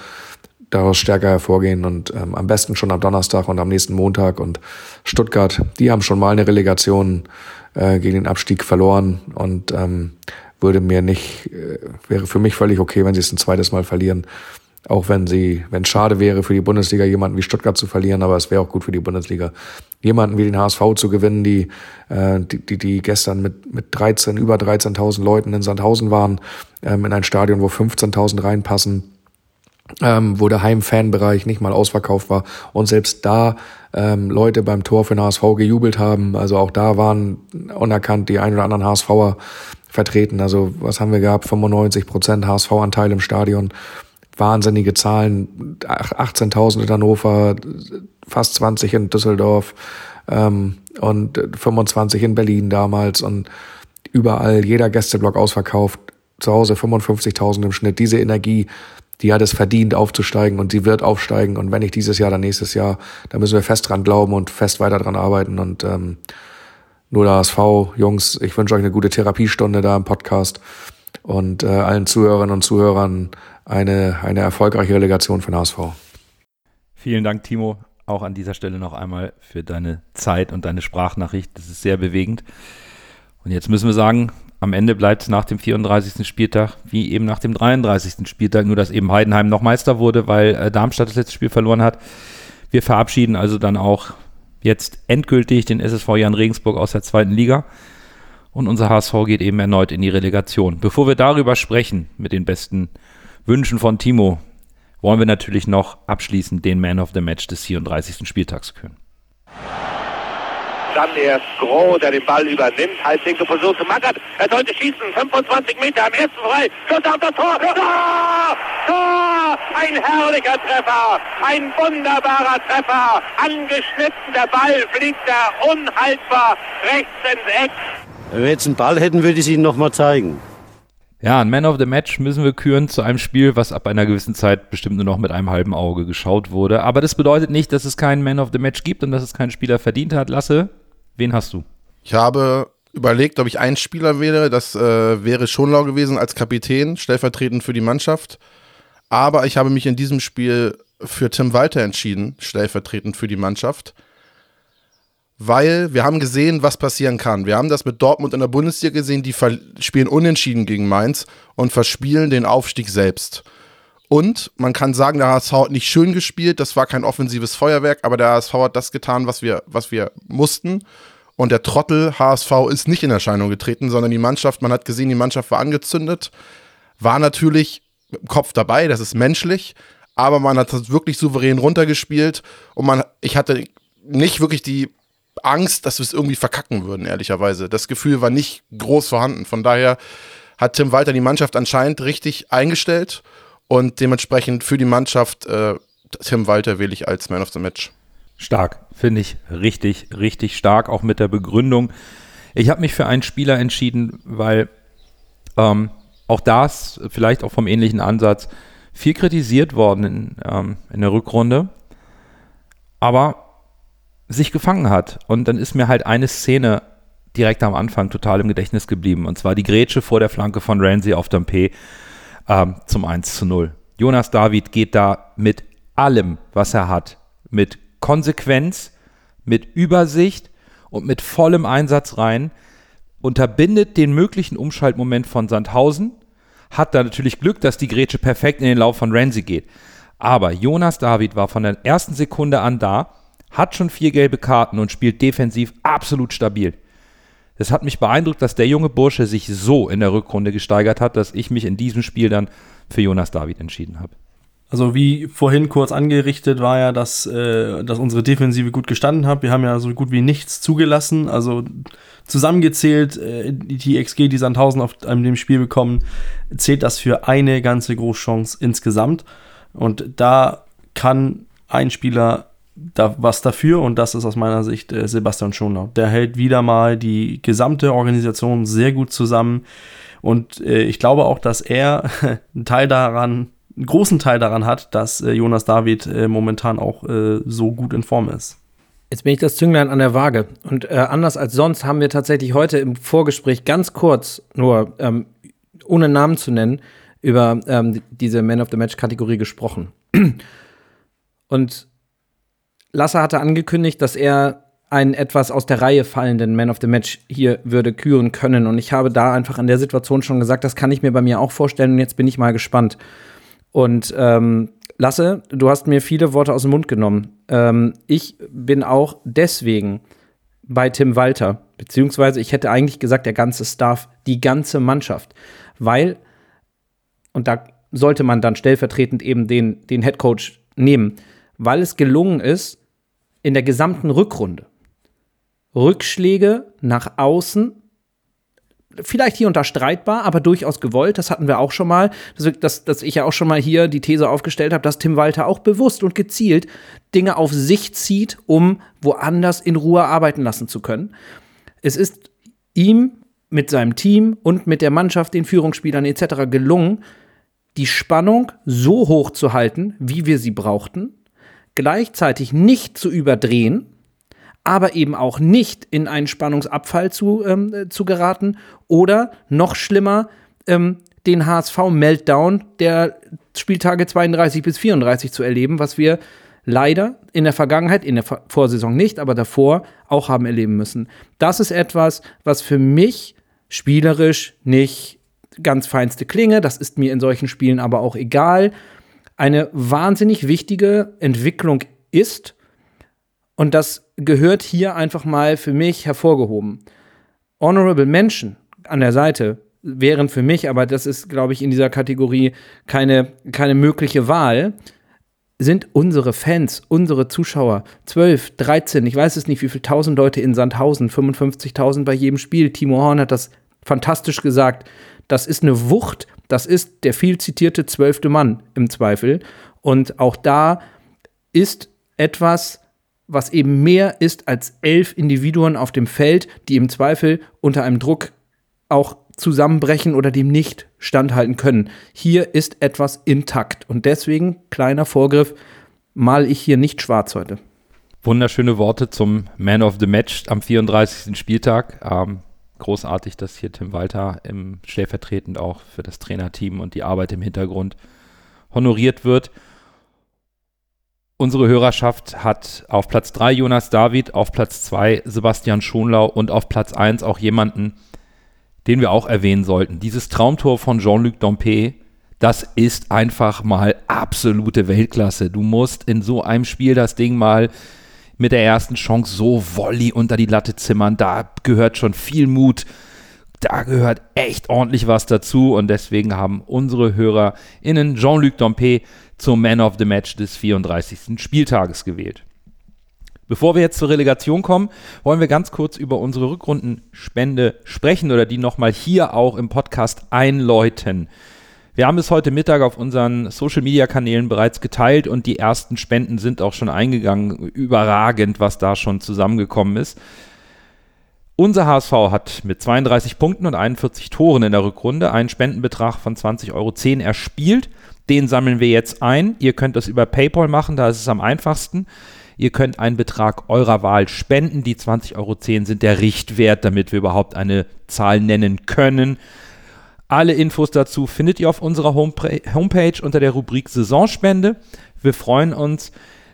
daraus stärker hervorgehen und ähm, am besten schon am Donnerstag und am nächsten Montag und Stuttgart, die haben schon mal eine Relegation äh, gegen den Abstieg verloren und ähm, würde mir nicht, äh, wäre für mich völlig okay, wenn sie es ein zweites Mal verlieren. Auch wenn sie, wenn es schade wäre für die Bundesliga, jemanden wie Stuttgart zu verlieren, aber es wäre auch gut für die Bundesliga, jemanden wie den HSV zu gewinnen, die, äh, die, die, die gestern mit, mit 13, über 13.000 Leuten in Sandhausen waren, ähm, in ein Stadion, wo 15.000 reinpassen, ähm, wo der Heimfanbereich nicht mal ausverkauft war und selbst da ähm, Leute beim Tor für den HSV gejubelt haben. Also auch da waren unerkannt die ein oder anderen HSVer vertreten. Also was haben wir gehabt? 95 Prozent HSV-Anteil im Stadion wahnsinnige Zahlen, 18.000 in Hannover, fast 20 in Düsseldorf ähm, und 25 in Berlin damals und überall jeder Gästeblock ausverkauft, zu Hause 55.000 im Schnitt. Diese Energie, die hat es verdient aufzusteigen und sie wird aufsteigen. Und wenn nicht dieses Jahr, dann nächstes Jahr, da müssen wir fest dran glauben und fest weiter dran arbeiten. Und ähm, nur der HSV, Jungs, ich wünsche euch eine gute Therapiestunde da im Podcast. Und äh, allen Zuhörerinnen und Zuhörern eine, eine erfolgreiche Relegation den HSV. Vielen Dank, Timo, auch an dieser Stelle noch einmal für deine Zeit und deine Sprachnachricht. Das ist sehr bewegend. Und jetzt müssen wir sagen, am Ende bleibt es nach dem 34. Spieltag wie eben nach dem 33. Spieltag, nur dass eben Heidenheim noch Meister wurde, weil äh, Darmstadt das letzte Spiel verloren hat. Wir verabschieden also dann auch jetzt endgültig den SSV Jan Regensburg aus der zweiten Liga. Und unser HSV geht eben erneut in die Relegation. Bevor wir darüber sprechen, mit den besten Wünschen von Timo, wollen wir natürlich noch abschließend den Man of the Match des 34. Spieltags küren. Dann erst Groh, der den Ball übernimmt, halblinke Position zu Mackert. Er sollte schießen, 25 Meter am ersten frei. Schuss auf das Tor. Tor! Tor! Ein herrlicher Treffer, ein wunderbarer Treffer. Angeschnitten, der Ball fliegt da unhaltbar rechts ins Eck. Wenn wir jetzt einen Ball hätten, würde ich es Ihnen nochmal zeigen. Ja, ein Man of the Match müssen wir küren zu einem Spiel, was ab einer gewissen Zeit bestimmt nur noch mit einem halben Auge geschaut wurde. Aber das bedeutet nicht, dass es keinen Man of the Match gibt und dass es keinen Spieler verdient hat. Lasse, wen hast du? Ich habe überlegt, ob ich ein Spieler wäre. Das äh, wäre Schonlau gewesen als Kapitän, stellvertretend für die Mannschaft. Aber ich habe mich in diesem Spiel für Tim Walter entschieden, stellvertretend für die Mannschaft. Weil wir haben gesehen, was passieren kann. Wir haben das mit Dortmund in der Bundesliga gesehen, die spielen unentschieden gegen Mainz und verspielen den Aufstieg selbst. Und man kann sagen, der HSV hat nicht schön gespielt, das war kein offensives Feuerwerk, aber der HSV hat das getan, was wir, was wir mussten. Und der Trottel HSV ist nicht in Erscheinung getreten, sondern die Mannschaft, man hat gesehen, die Mannschaft war angezündet, war natürlich im Kopf dabei, das ist menschlich, aber man hat das wirklich souverän runtergespielt und man, ich hatte nicht wirklich die Angst, dass wir es irgendwie verkacken würden, ehrlicherweise. Das Gefühl war nicht groß vorhanden. Von daher hat Tim Walter die Mannschaft anscheinend richtig eingestellt und dementsprechend für die Mannschaft äh, Tim Walter wähle ich als Man of the Match. Stark, finde ich richtig, richtig stark, auch mit der Begründung. Ich habe mich für einen Spieler entschieden, weil ähm, auch das, vielleicht auch vom ähnlichen Ansatz, viel kritisiert worden in, ähm, in der Rückrunde, aber sich gefangen hat. Und dann ist mir halt eine Szene direkt am Anfang total im Gedächtnis geblieben. Und zwar die Grätsche vor der Flanke von Ramsey auf Dampe ähm, zum 1 zu 0. Jonas David geht da mit allem, was er hat, mit Konsequenz, mit Übersicht und mit vollem Einsatz rein, unterbindet den möglichen Umschaltmoment von Sandhausen, hat da natürlich Glück, dass die Grätsche perfekt in den Lauf von Ramsey geht. Aber Jonas David war von der ersten Sekunde an da, hat schon vier gelbe Karten und spielt defensiv absolut stabil. Es hat mich beeindruckt, dass der junge Bursche sich so in der Rückrunde gesteigert hat, dass ich mich in diesem Spiel dann für Jonas David entschieden habe. Also wie vorhin kurz angerichtet war ja, dass, äh, dass unsere Defensive gut gestanden hat. Wir haben ja so gut wie nichts zugelassen. Also zusammengezählt, äh, die XG, die Sandhausen auf dem Spiel bekommen, zählt das für eine ganze Großchance insgesamt. Und da kann ein Spieler da was dafür und das ist aus meiner Sicht äh, Sebastian Schonau. Der hält wieder mal die gesamte Organisation sehr gut zusammen und äh, ich glaube auch, dass er einen Teil daran, einen großen Teil daran hat, dass äh, Jonas David äh, momentan auch äh, so gut in Form ist. Jetzt bin ich das Zünglein an der Waage. Und äh, anders als sonst haben wir tatsächlich heute im Vorgespräch ganz kurz, nur ähm, ohne Namen zu nennen, über ähm, diese Man of the Match-Kategorie gesprochen. Und Lasse hatte angekündigt, dass er einen etwas aus der Reihe fallenden Man of the Match hier würde küren können. Und ich habe da einfach in der Situation schon gesagt, das kann ich mir bei mir auch vorstellen. Und jetzt bin ich mal gespannt. Und ähm, Lasse, du hast mir viele Worte aus dem Mund genommen. Ähm, ich bin auch deswegen bei Tim Walter, beziehungsweise ich hätte eigentlich gesagt, der ganze Staff, die ganze Mannschaft. Weil, und da sollte man dann stellvertretend eben den, den Head Coach nehmen, weil es gelungen ist, in der gesamten Rückrunde. Rückschläge nach außen, vielleicht hier unterstreitbar, aber durchaus gewollt. Das hatten wir auch schon mal, dass, dass, ich ja auch schon mal hier die These aufgestellt habe, dass Tim Walter auch bewusst und gezielt Dinge auf sich zieht, um woanders in Ruhe arbeiten lassen zu können. Es ist ihm mit seinem Team und mit der Mannschaft, den Führungsspielern etc. gelungen, die Spannung so hoch zu halten, wie wir sie brauchten, gleichzeitig nicht zu überdrehen, aber eben auch nicht in einen Spannungsabfall zu, ähm, äh, zu geraten oder noch schlimmer, ähm, den HSV-Meltdown der Spieltage 32 bis 34 zu erleben, was wir leider in der Vergangenheit, in der Vorsaison nicht, aber davor auch haben erleben müssen. Das ist etwas, was für mich spielerisch nicht ganz feinste Klinge, das ist mir in solchen Spielen aber auch egal eine wahnsinnig wichtige Entwicklung ist. Und das gehört hier einfach mal für mich hervorgehoben. Honorable Mention an der Seite wären für mich, aber das ist, glaube ich, in dieser Kategorie keine, keine mögliche Wahl, sind unsere Fans, unsere Zuschauer. 12, 13, ich weiß es nicht, wie viele tausend Leute in Sandhausen, 55.000 bei jedem Spiel. Timo Horn hat das fantastisch gesagt. Das ist eine Wucht, das ist der viel zitierte zwölfte Mann im Zweifel. Und auch da ist etwas, was eben mehr ist als elf Individuen auf dem Feld, die im Zweifel unter einem Druck auch zusammenbrechen oder dem nicht standhalten können. Hier ist etwas intakt. Und deswegen, kleiner Vorgriff, mal ich hier nicht schwarz heute. Wunderschöne Worte zum Man of the Match am 34. Spieltag. Ähm, großartig, dass hier Tim Walter im, stellvertretend auch für das Trainerteam und die Arbeit im Hintergrund honoriert wird. Unsere Hörerschaft hat auf Platz 3 Jonas David, auf Platz 2 Sebastian Schonlau und auf Platz 1 auch jemanden, den wir auch erwähnen sollten. Dieses Traumtor von Jean-Luc Dompe, das ist einfach mal absolute Weltklasse. Du musst in so einem Spiel das Ding mal mit der ersten Chance so Volley unter die Latte zimmern. Da gehört schon viel Mut. Da gehört echt ordentlich was dazu und deswegen haben unsere HörerInnen Jean-Luc Dompe zum Man of the Match des 34. Spieltages gewählt. Bevor wir jetzt zur Relegation kommen, wollen wir ganz kurz über unsere Rückrundenspende sprechen oder die nochmal hier auch im Podcast einläuten. Wir haben es heute Mittag auf unseren Social-Media-Kanälen bereits geteilt und die ersten Spenden sind auch schon eingegangen. Überragend, was da schon zusammengekommen ist. Unser HSV hat mit 32 Punkten und 41 Toren in der Rückrunde einen Spendenbetrag von 20,10 Euro erspielt. Den sammeln wir jetzt ein. Ihr könnt das über PayPal machen, da ist es am einfachsten. Ihr könnt einen Betrag eurer Wahl spenden. Die 20,10 Euro sind der Richtwert, damit wir überhaupt eine Zahl nennen können. Alle Infos dazu findet ihr auf unserer Homepage unter der Rubrik Saisonspende. Wir freuen uns,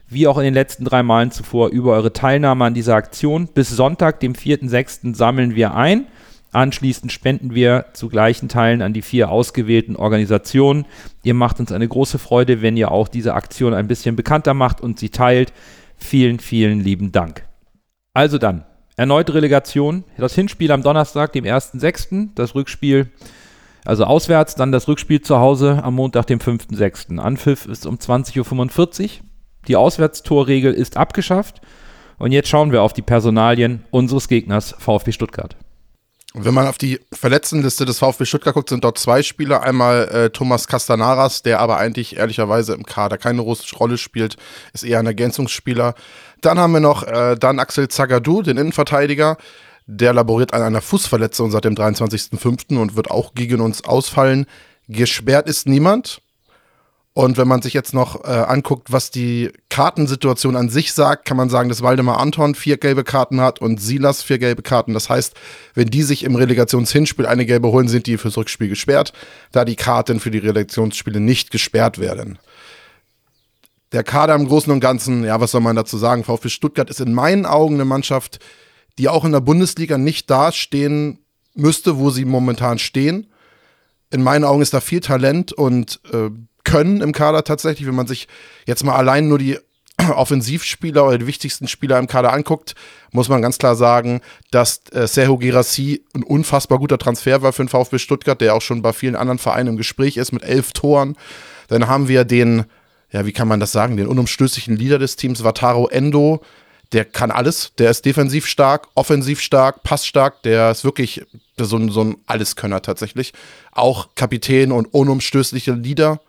wie auch in den letzten drei Malen zuvor, über eure Teilnahme an dieser Aktion. Bis Sonntag, dem 4.6., sammeln wir ein. Anschließend spenden wir zu gleichen Teilen an die vier ausgewählten Organisationen. Ihr macht uns eine große Freude, wenn ihr auch diese Aktion ein bisschen bekannter macht und sie teilt. Vielen, vielen lieben Dank. Also dann, erneute Relegation. Das Hinspiel am Donnerstag, dem 1.6., das Rückspiel, also auswärts, dann das Rückspiel zu Hause am Montag, dem 5.6. Anpfiff ist um 20.45 Uhr. Die Auswärtstorregel ist abgeschafft. Und jetzt schauen wir auf die Personalien unseres Gegners VfB Stuttgart. Wenn man auf die Verletztenliste des VfB Stuttgart guckt, sind dort zwei Spieler. Einmal äh, Thomas Castanaras, der aber eigentlich ehrlicherweise im Kader keine große Rolle spielt, ist eher ein Ergänzungsspieler. Dann haben wir noch äh, dann Axel Zagadou, den Innenverteidiger. Der laboriert an einer Fußverletzung seit dem 23.05. und wird auch gegen uns ausfallen. Gesperrt ist niemand. Und wenn man sich jetzt noch äh, anguckt, was die Kartensituation an sich sagt, kann man sagen, dass Waldemar Anton vier gelbe Karten hat und Silas vier gelbe Karten. Das heißt, wenn die sich im Relegationshinspiel eine gelbe holen, sind die fürs Rückspiel gesperrt, da die Karten für die Relegationsspiele nicht gesperrt werden. Der Kader im Großen und Ganzen, ja, was soll man dazu sagen? VfB Stuttgart ist in meinen Augen eine Mannschaft, die auch in der Bundesliga nicht dastehen müsste, wo sie momentan stehen. In meinen Augen ist da viel Talent und äh, können im Kader tatsächlich, wenn man sich jetzt mal allein nur die Offensivspieler oder die wichtigsten Spieler im Kader anguckt, muss man ganz klar sagen, dass äh, Sergio Girassi ein unfassbar guter Transfer war für den VfB Stuttgart, der auch schon bei vielen anderen Vereinen im Gespräch ist mit elf Toren. Dann haben wir den, ja, wie kann man das sagen, den unumstößlichen Leader des Teams, Vataro Endo. Der kann alles. Der ist defensiv stark, offensiv stark, passstark. Der ist wirklich so ein, so ein Alleskönner tatsächlich. Auch Kapitän und unumstößliche Leader.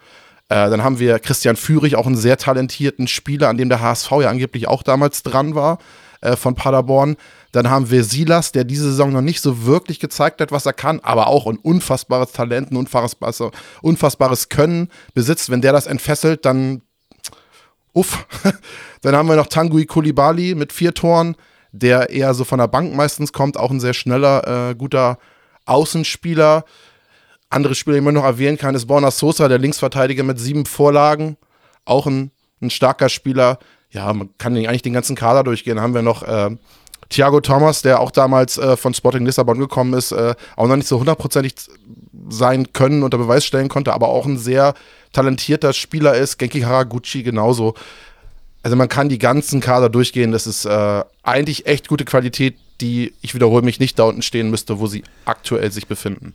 Äh, dann haben wir Christian Führig, auch einen sehr talentierten Spieler, an dem der HSV ja angeblich auch damals dran war, äh, von Paderborn. Dann haben wir Silas, der diese Saison noch nicht so wirklich gezeigt hat, was er kann, aber auch ein unfassbares Talent, ein unfassbares, unfassbares Können besitzt. Wenn der das entfesselt, dann uff. dann haben wir noch Tanguy Kulibali mit vier Toren, der eher so von der Bank meistens kommt, auch ein sehr schneller, äh, guter Außenspieler. Andere Spieler, die man noch erwähnen kann, ist Borna Sosa, der Linksverteidiger mit sieben Vorlagen. Auch ein, ein starker Spieler. Ja, man kann eigentlich den ganzen Kader durchgehen. Dann haben wir noch äh, Thiago Thomas, der auch damals äh, von Sporting Lissabon gekommen ist, äh, auch noch nicht so hundertprozentig sein können unter Beweis stellen konnte, aber auch ein sehr talentierter Spieler ist. Genki Haraguchi genauso. Also man kann die ganzen Kader durchgehen. Das ist äh, eigentlich echt gute Qualität, die, ich wiederhole mich, nicht da unten stehen müsste, wo sie aktuell sich befinden.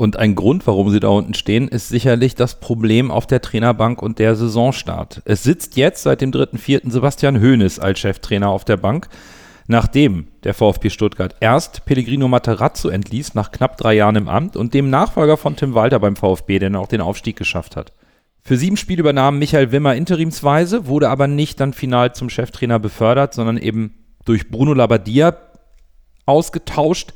Und ein Grund, warum sie da unten stehen, ist sicherlich das Problem auf der Trainerbank und der Saisonstart. Es sitzt jetzt seit dem 3.4. Sebastian Hoeneß als Cheftrainer auf der Bank, nachdem der VfB Stuttgart erst Pellegrino Materazzo entließ nach knapp drei Jahren im Amt und dem Nachfolger von Tim Walter beim VfB, der auch den Aufstieg geschafft hat. Für sieben Spiele übernahm Michael Wimmer interimsweise, wurde aber nicht dann final zum Cheftrainer befördert, sondern eben durch Bruno Labbadia ausgetauscht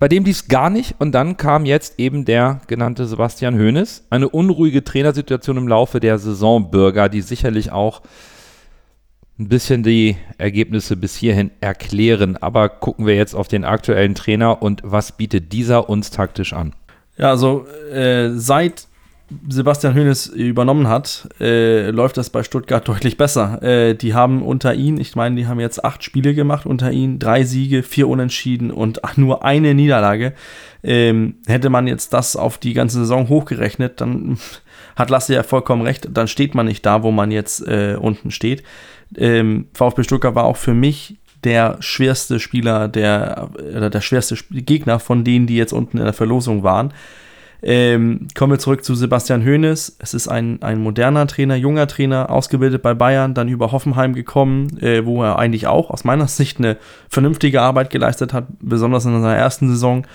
bei dem lief gar nicht und dann kam jetzt eben der genannte Sebastian Hoeneß. Eine unruhige Trainersituation im Laufe der Saison, Bürger, die sicherlich auch ein bisschen die Ergebnisse bis hierhin erklären. Aber gucken wir jetzt auf den aktuellen Trainer und was bietet dieser uns taktisch an? Ja, also äh, seit Sebastian Hoeneß übernommen hat, äh, läuft das bei Stuttgart deutlich besser. Äh, die haben unter ihn, ich meine, die haben jetzt acht Spiele gemacht unter ihn, drei Siege, vier Unentschieden und nur eine Niederlage. Ähm, hätte man jetzt das auf die ganze Saison hochgerechnet, dann hat Lasse ja vollkommen recht, dann steht man nicht da, wo man jetzt äh, unten steht. Ähm, VfB Stuttgart war auch für mich der schwerste Spieler, der, oder der schwerste Gegner von denen, die jetzt unten in der Verlosung waren. Ähm, kommen wir zurück zu Sebastian Hoeneß. Es ist ein, ein moderner Trainer, junger Trainer, ausgebildet bei Bayern, dann über Hoffenheim gekommen, äh, wo er eigentlich auch aus meiner Sicht eine vernünftige Arbeit geleistet hat, besonders in seiner ersten Saison.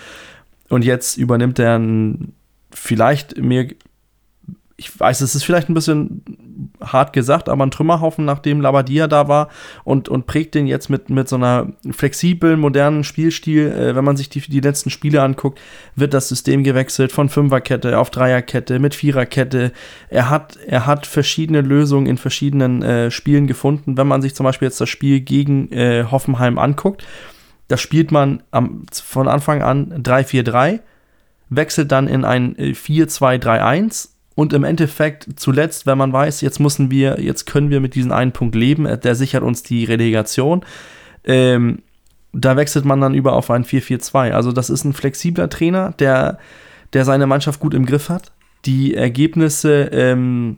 Und jetzt übernimmt er ein, vielleicht mir ich weiß, es ist vielleicht ein bisschen hart gesagt, aber ein Trümmerhaufen, nachdem Labadia da war und, und prägt den jetzt mit, mit so einer flexiblen, modernen Spielstil. Äh, wenn man sich die, die letzten Spiele anguckt, wird das System gewechselt von Fünferkette auf Dreierkette mit Viererkette. Er hat, er hat verschiedene Lösungen in verschiedenen äh, Spielen gefunden. Wenn man sich zum Beispiel jetzt das Spiel gegen äh, Hoffenheim anguckt, da spielt man am, von Anfang an 3-4-3, wechselt dann in ein 4-2-3-1 äh, und im Endeffekt zuletzt, wenn man weiß, jetzt müssen wir, jetzt können wir mit diesem einen Punkt leben, äh, der sichert uns die Relegation, ähm, da wechselt man dann über auf ein 4-4-2. Also das ist ein flexibler Trainer, der, der seine Mannschaft gut im Griff hat. Die Ergebnisse ähm,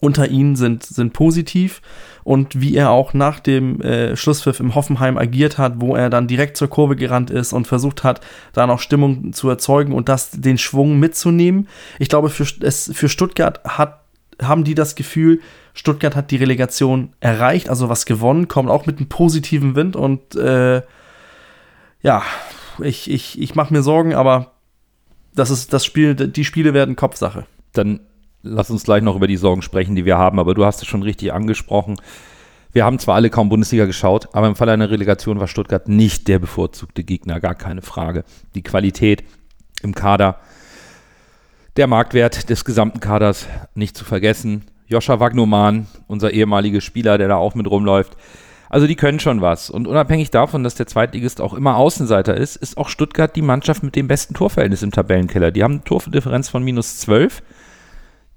unter ihnen sind, sind positiv und wie er auch nach dem äh, Schlusspfiff im Hoffenheim agiert hat, wo er dann direkt zur Kurve gerannt ist und versucht hat, da noch Stimmung zu erzeugen und das den Schwung mitzunehmen. Ich glaube, für, es, für Stuttgart hat, haben die das Gefühl, Stuttgart hat die Relegation erreicht, also was gewonnen, kommt auch mit einem positiven Wind und äh, ja, ich, ich, ich mache mir Sorgen, aber das ist das Spiel, die Spiele werden Kopfsache. Dann lass uns gleich noch über die Sorgen sprechen, die wir haben, aber du hast es schon richtig angesprochen. Wir haben zwar alle kaum Bundesliga geschaut, aber im Fall einer Relegation war Stuttgart nicht der bevorzugte Gegner, gar keine Frage. Die Qualität im Kader, der Marktwert des gesamten Kaders nicht zu vergessen. Joscha Wagnoman, unser ehemaliger Spieler, der da auch mit rumläuft. Also die können schon was. Und unabhängig davon, dass der Zweitligist auch immer Außenseiter ist, ist auch Stuttgart die Mannschaft mit dem besten Torverhältnis im Tabellenkeller. Die haben eine Tordifferenz von minus 12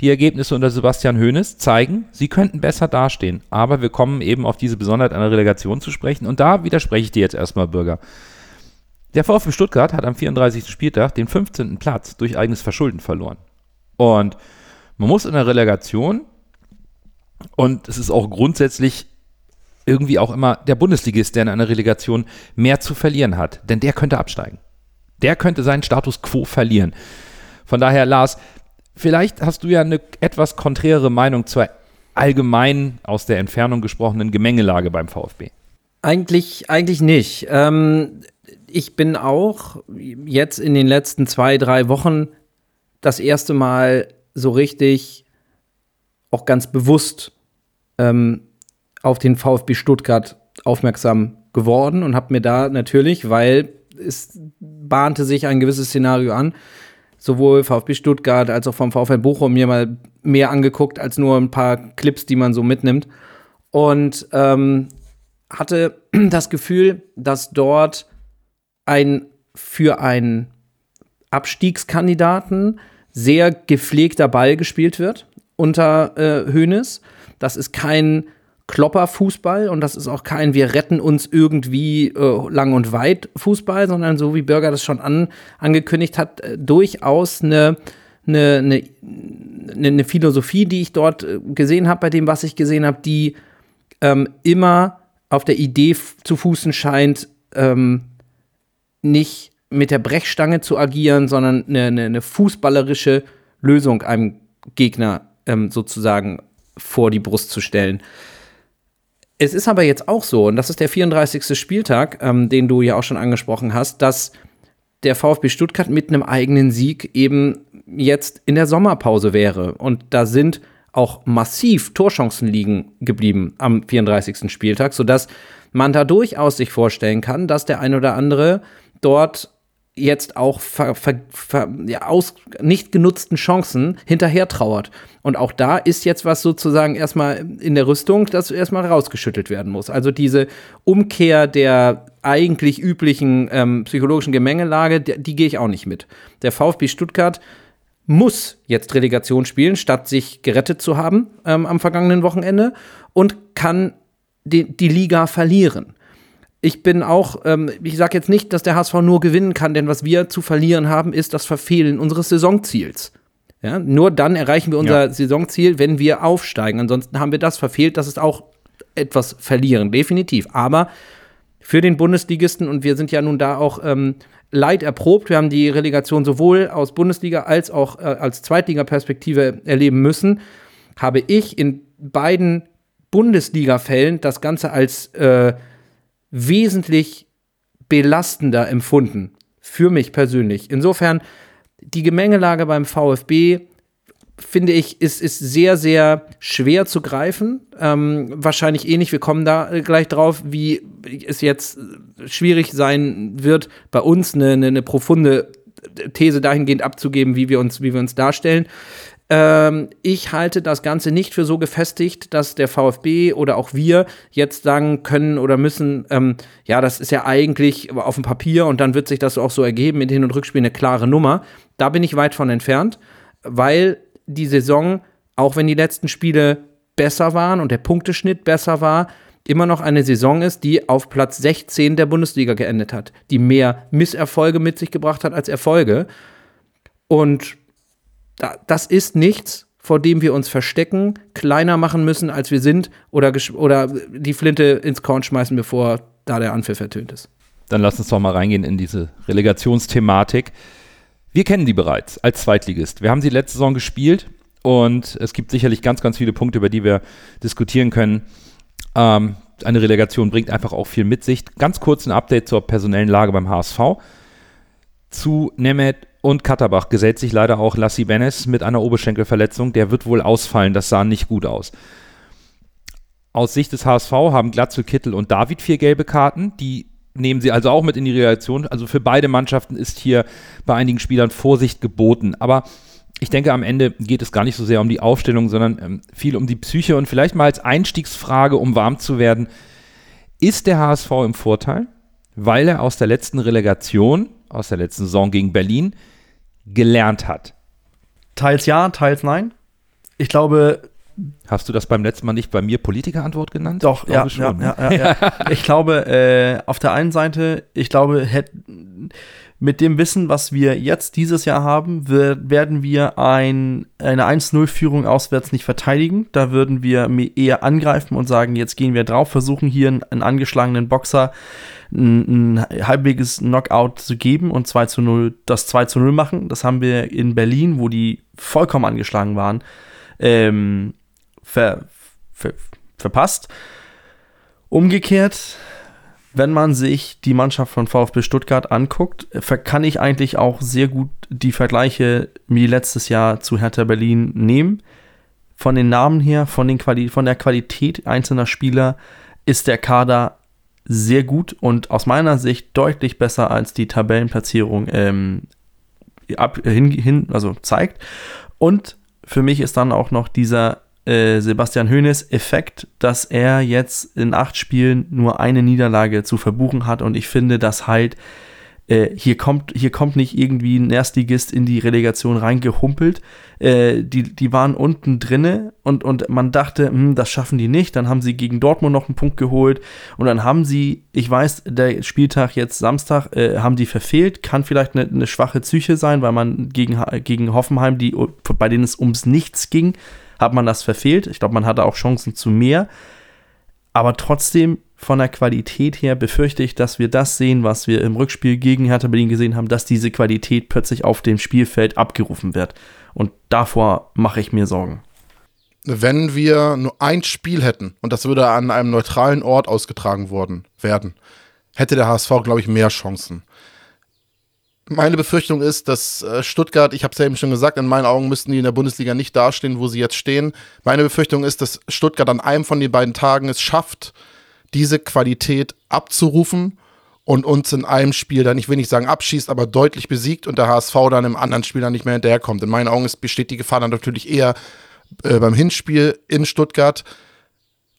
die Ergebnisse unter Sebastian Hoeneß zeigen, sie könnten besser dastehen. Aber wir kommen eben auf diese Besonderheit einer Relegation zu sprechen. Und da widerspreche ich dir jetzt erstmal, Bürger. Der VfB Stuttgart hat am 34. Spieltag den 15. Platz durch eigenes Verschulden verloren. Und man muss in der Relegation, und es ist auch grundsätzlich irgendwie auch immer der Bundesligist, der in einer Relegation mehr zu verlieren hat. Denn der könnte absteigen. Der könnte seinen Status quo verlieren. Von daher, Lars, Vielleicht hast du ja eine etwas konträre Meinung zur allgemein aus der Entfernung gesprochenen Gemengelage beim VfB. Eigentlich, eigentlich nicht. Ähm, ich bin auch jetzt in den letzten zwei, drei Wochen das erste Mal so richtig auch ganz bewusst ähm, auf den VfB Stuttgart aufmerksam geworden und habe mir da natürlich, weil es bahnte sich ein gewisses Szenario an, sowohl VfB Stuttgart als auch vom VfL Bochum mir mal mehr angeguckt als nur ein paar Clips, die man so mitnimmt. Und ähm, hatte das Gefühl, dass dort ein für einen Abstiegskandidaten sehr gepflegter Ball gespielt wird unter äh, Hoeneß. Das ist kein Klopper-Fußball und das ist auch kein Wir retten uns irgendwie äh, lang und weit Fußball, sondern so wie Bürger das schon an, angekündigt hat, äh, durchaus eine, eine, eine, eine, Philosophie, die ich dort äh, gesehen habe, bei dem, was ich gesehen habe, die ähm, immer auf der Idee zu fußen scheint, ähm, nicht mit der Brechstange zu agieren, sondern eine, eine, eine fußballerische Lösung einem Gegner ähm, sozusagen vor die Brust zu stellen. Es ist aber jetzt auch so, und das ist der 34. Spieltag, ähm, den du ja auch schon angesprochen hast, dass der VfB Stuttgart mit einem eigenen Sieg eben jetzt in der Sommerpause wäre. Und da sind auch massiv Torchancen liegen geblieben am 34. Spieltag, sodass man da durchaus sich vorstellen kann, dass der ein oder andere dort jetzt auch ver, ver, ver, ja, aus nicht genutzten Chancen hinterher trauert. Und auch da ist jetzt was sozusagen erstmal in der Rüstung, das erstmal rausgeschüttelt werden muss. Also diese Umkehr der eigentlich üblichen ähm, psychologischen Gemengelage, die, die gehe ich auch nicht mit. Der VfB Stuttgart muss jetzt Relegation spielen, statt sich gerettet zu haben ähm, am vergangenen Wochenende und kann die, die Liga verlieren ich bin auch, ähm, ich sage jetzt nicht, dass der HSV nur gewinnen kann, denn was wir zu verlieren haben, ist das Verfehlen unseres Saisonziels. Ja, nur dann erreichen wir unser ja. Saisonziel, wenn wir aufsteigen. Ansonsten haben wir das verfehlt. Das ist auch etwas verlieren, definitiv. Aber für den Bundesligisten, und wir sind ja nun da auch ähm, leid erprobt, wir haben die Relegation sowohl aus Bundesliga als auch äh, als Zweitliga-Perspektive erleben müssen, habe ich in beiden Bundesliga-Fällen das Ganze als äh, wesentlich belastender empfunden. Für mich persönlich. Insofern, die Gemengelage beim VfB finde ich, ist, ist sehr, sehr schwer zu greifen. Ähm, wahrscheinlich ähnlich, wir kommen da gleich drauf, wie es jetzt schwierig sein wird, bei uns eine, eine, eine profunde These dahingehend abzugeben, wie wir uns, wie wir uns darstellen. Ähm, ich halte das Ganze nicht für so gefestigt, dass der VfB oder auch wir jetzt sagen können oder müssen, ähm, ja, das ist ja eigentlich auf dem Papier und dann wird sich das auch so ergeben mit Hin- und Rückspiel eine klare Nummer. Da bin ich weit von entfernt, weil die Saison, auch wenn die letzten Spiele besser waren und der Punkteschnitt besser war, immer noch eine Saison ist, die auf Platz 16 der Bundesliga geendet hat, die mehr Misserfolge mit sich gebracht hat als Erfolge. Und das ist nichts, vor dem wir uns verstecken, kleiner machen müssen, als wir sind, oder, oder die Flinte ins Korn schmeißen, bevor da der Anpfiff ertönt ist. Dann lass uns doch mal reingehen in diese Relegationsthematik. Wir kennen die bereits als Zweitligist. Wir haben sie letzte Saison gespielt und es gibt sicherlich ganz, ganz viele Punkte, über die wir diskutieren können. Ähm, eine Relegation bringt einfach auch viel mit sich. Ganz kurz ein Update zur personellen Lage beim HSV. Zu Nemeth und Katterbach gesellt sich leider auch Lassi Benes mit einer Oberschenkelverletzung. Der wird wohl ausfallen. Das sah nicht gut aus. Aus Sicht des HSV haben Glatzel, Kittel und David vier gelbe Karten. Die nehmen sie also auch mit in die Reaktion. Also für beide Mannschaften ist hier bei einigen Spielern Vorsicht geboten. Aber ich denke, am Ende geht es gar nicht so sehr um die Aufstellung, sondern ähm, viel um die Psyche und vielleicht mal als Einstiegsfrage, um warm zu werden. Ist der HSV im Vorteil, weil er aus der letzten Relegation, aus der letzten Saison gegen Berlin, gelernt hat? Teils ja, teils nein. Ich glaube. Hast du das beim letzten Mal nicht bei mir Politikerantwort genannt? Doch, ja, schon, ja, ja, ja, ja. Ich glaube, äh, auf der einen Seite, ich glaube, hätt, mit dem Wissen, was wir jetzt dieses Jahr haben, wird, werden wir ein, eine 1-0-Führung auswärts nicht verteidigen. Da würden wir eher angreifen und sagen, jetzt gehen wir drauf, versuchen hier einen, einen angeschlagenen Boxer ein, ein halbweges Knockout zu geben und 2 zu 0, das 2 zu 0 machen. Das haben wir in Berlin, wo die vollkommen angeschlagen waren, ähm, ver, ver, verpasst. Umgekehrt, wenn man sich die Mannschaft von VfB Stuttgart anguckt, kann ich eigentlich auch sehr gut die Vergleiche wie letztes Jahr zu Hertha Berlin nehmen. Von den Namen her, von, den Quali von der Qualität einzelner Spieler ist der Kader sehr gut und aus meiner Sicht deutlich besser als die Tabellenplatzierung ähm, ab, hin, hin, also zeigt. Und für mich ist dann auch noch dieser äh, Sebastian Hoeneß-Effekt, dass er jetzt in acht Spielen nur eine Niederlage zu verbuchen hat und ich finde, dass halt äh, hier, kommt, hier kommt nicht irgendwie ein Erstligist in die Relegation reingehumpelt. Äh, die, die waren unten drinne und, und man dachte, hm, das schaffen die nicht. Dann haben sie gegen Dortmund noch einen Punkt geholt und dann haben sie, ich weiß, der Spieltag jetzt Samstag, äh, haben die verfehlt. Kann vielleicht eine, eine schwache Psyche sein, weil man gegen, gegen Hoffenheim, die, bei denen es ums Nichts ging, hat man das verfehlt. Ich glaube, man hatte auch Chancen zu mehr. Aber trotzdem von der Qualität her befürchte ich, dass wir das sehen, was wir im Rückspiel gegen Hertha Berlin gesehen haben, dass diese Qualität plötzlich auf dem Spielfeld abgerufen wird. Und davor mache ich mir Sorgen. Wenn wir nur ein Spiel hätten und das würde an einem neutralen Ort ausgetragen worden werden, hätte der HSV, glaube ich, mehr Chancen. Meine Befürchtung ist, dass äh, Stuttgart, ich habe es ja eben schon gesagt, in meinen Augen müssten die in der Bundesliga nicht dastehen, wo sie jetzt stehen. Meine Befürchtung ist, dass Stuttgart an einem von den beiden Tagen es schafft, diese Qualität abzurufen und uns in einem Spiel dann, ich will nicht sagen abschießt, aber deutlich besiegt und der HSV dann im anderen Spiel dann nicht mehr hinterherkommt. In meinen Augen besteht die Gefahr dann natürlich eher äh, beim Hinspiel in Stuttgart.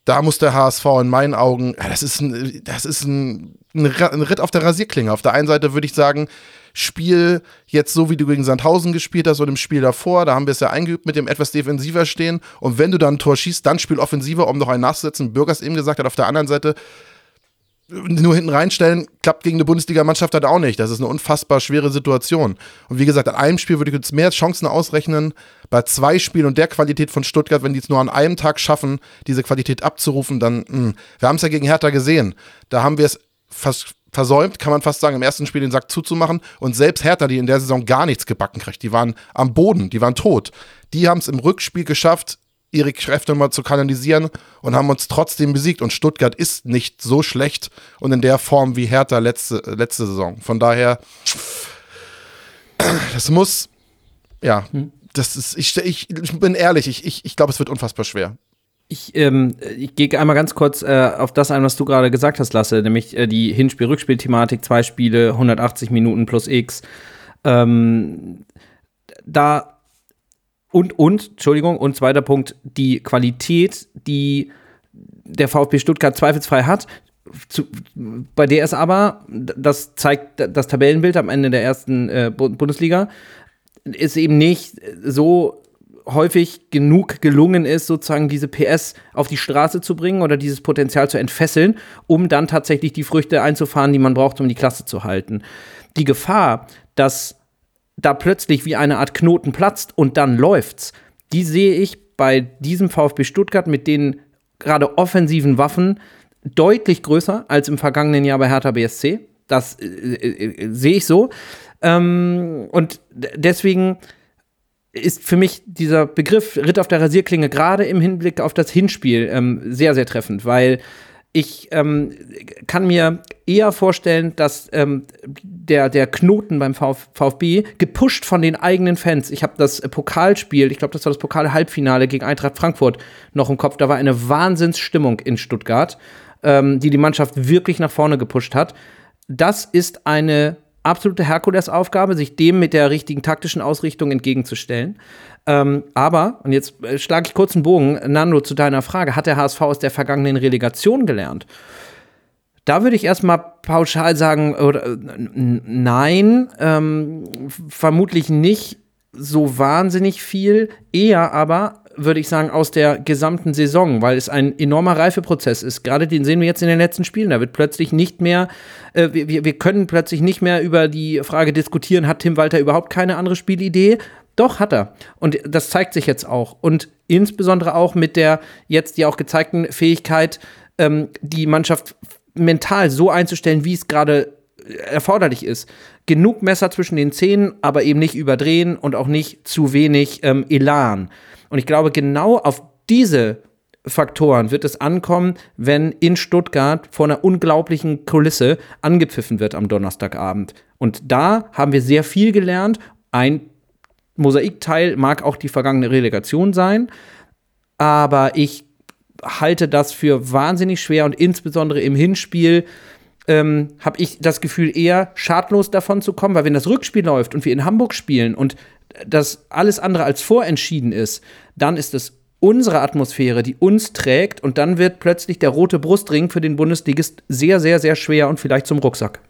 Da muss der HSV in meinen Augen, das ist ein, das ist ein, ein Ritt auf der Rasierklinge. Auf der einen Seite würde ich sagen, Spiel jetzt so, wie du gegen Sandhausen gespielt hast und im Spiel davor, da haben wir es ja eingeübt mit dem etwas defensiver stehen. Und wenn du dann ein Tor schießt, dann spiel offensiver, um noch einen nachzusetzen. Bürgers eben gesagt hat, auf der anderen Seite nur hinten reinstellen, klappt gegen eine Bundesligamannschaft halt auch nicht. Das ist eine unfassbar schwere Situation. Und wie gesagt, an einem Spiel würde ich jetzt mehr Chancen ausrechnen. Bei zwei Spielen und der Qualität von Stuttgart, wenn die es nur an einem Tag schaffen, diese Qualität abzurufen, dann, mh. Hm. wir haben es ja gegen Hertha gesehen. Da haben wir es fast versäumt, kann man fast sagen, im ersten Spiel den Sack zuzumachen. Und selbst Hertha, die in der Saison gar nichts gebacken kriegt, die waren am Boden, die waren tot. Die haben es im Rückspiel geschafft, ihre Kräfte mal zu kanalisieren und haben uns trotzdem besiegt. Und Stuttgart ist nicht so schlecht und in der Form wie Hertha letzte, letzte Saison. Von daher, das muss, ja, das ist, ich, ich, ich bin ehrlich, ich, ich, ich glaube, es wird unfassbar schwer. Ich, ähm, ich gehe einmal ganz kurz äh, auf das ein, was du gerade gesagt hast, Lasse, nämlich äh, die Hinspiel-Rückspiel-Thematik, zwei Spiele, 180 Minuten plus X. Ähm, da und, und, Entschuldigung, und zweiter Punkt, die Qualität, die der VfB Stuttgart zweifelsfrei hat, zu, bei der es aber, das zeigt das Tabellenbild am Ende der ersten äh, Bundesliga, ist eben nicht so häufig genug gelungen ist, sozusagen diese PS auf die Straße zu bringen oder dieses Potenzial zu entfesseln, um dann tatsächlich die Früchte einzufahren, die man braucht, um die Klasse zu halten. Die Gefahr, dass da plötzlich wie eine Art Knoten platzt und dann läuft's, die sehe ich bei diesem VfB Stuttgart mit den gerade offensiven Waffen deutlich größer als im vergangenen Jahr bei Hertha BSC. Das äh, äh, äh, sehe ich so. Ähm, und deswegen ist für mich dieser Begriff Ritt auf der Rasierklinge gerade im Hinblick auf das Hinspiel ähm, sehr, sehr treffend, weil ich ähm, kann mir eher vorstellen, dass ähm, der, der Knoten beim Vf VfB, gepusht von den eigenen Fans, ich habe das Pokalspiel, ich glaube, das war das Pokal-Halbfinale gegen Eintracht Frankfurt noch im Kopf, da war eine Wahnsinnsstimmung in Stuttgart, ähm, die die Mannschaft wirklich nach vorne gepusht hat. Das ist eine absolute Herkulesaufgabe, sich dem mit der richtigen taktischen Ausrichtung entgegenzustellen. Ähm, aber, und jetzt äh, schlage ich kurz einen Bogen, Nando, zu deiner Frage, hat der HSV aus der vergangenen Relegation gelernt? Da würde ich erstmal pauschal sagen, oder, äh, nein, ähm, vermutlich nicht so wahnsinnig viel, eher aber würde ich sagen, aus der gesamten Saison, weil es ein enormer Reifeprozess ist. Gerade den sehen wir jetzt in den letzten Spielen. Da wird plötzlich nicht mehr, äh, wir, wir können plötzlich nicht mehr über die Frage diskutieren, hat Tim Walter überhaupt keine andere Spielidee? Doch, hat er. Und das zeigt sich jetzt auch. Und insbesondere auch mit der jetzt ja auch gezeigten Fähigkeit, ähm, die Mannschaft mental so einzustellen, wie es gerade erforderlich ist. Genug Messer zwischen den Zähnen, aber eben nicht überdrehen und auch nicht zu wenig ähm, Elan. Und ich glaube, genau auf diese Faktoren wird es ankommen, wenn in Stuttgart vor einer unglaublichen Kulisse angepfiffen wird am Donnerstagabend. Und da haben wir sehr viel gelernt. Ein Mosaikteil mag auch die vergangene Relegation sein, aber ich halte das für wahnsinnig schwer und insbesondere im Hinspiel ähm, habe ich das Gefühl, eher schadlos davon zu kommen, weil wenn das Rückspiel läuft und wir in Hamburg spielen und das alles andere als vorentschieden ist, dann ist es unsere Atmosphäre, die uns trägt und dann wird plötzlich der rote Brustring für den Bundesligist sehr, sehr, sehr schwer und vielleicht zum Rucksack.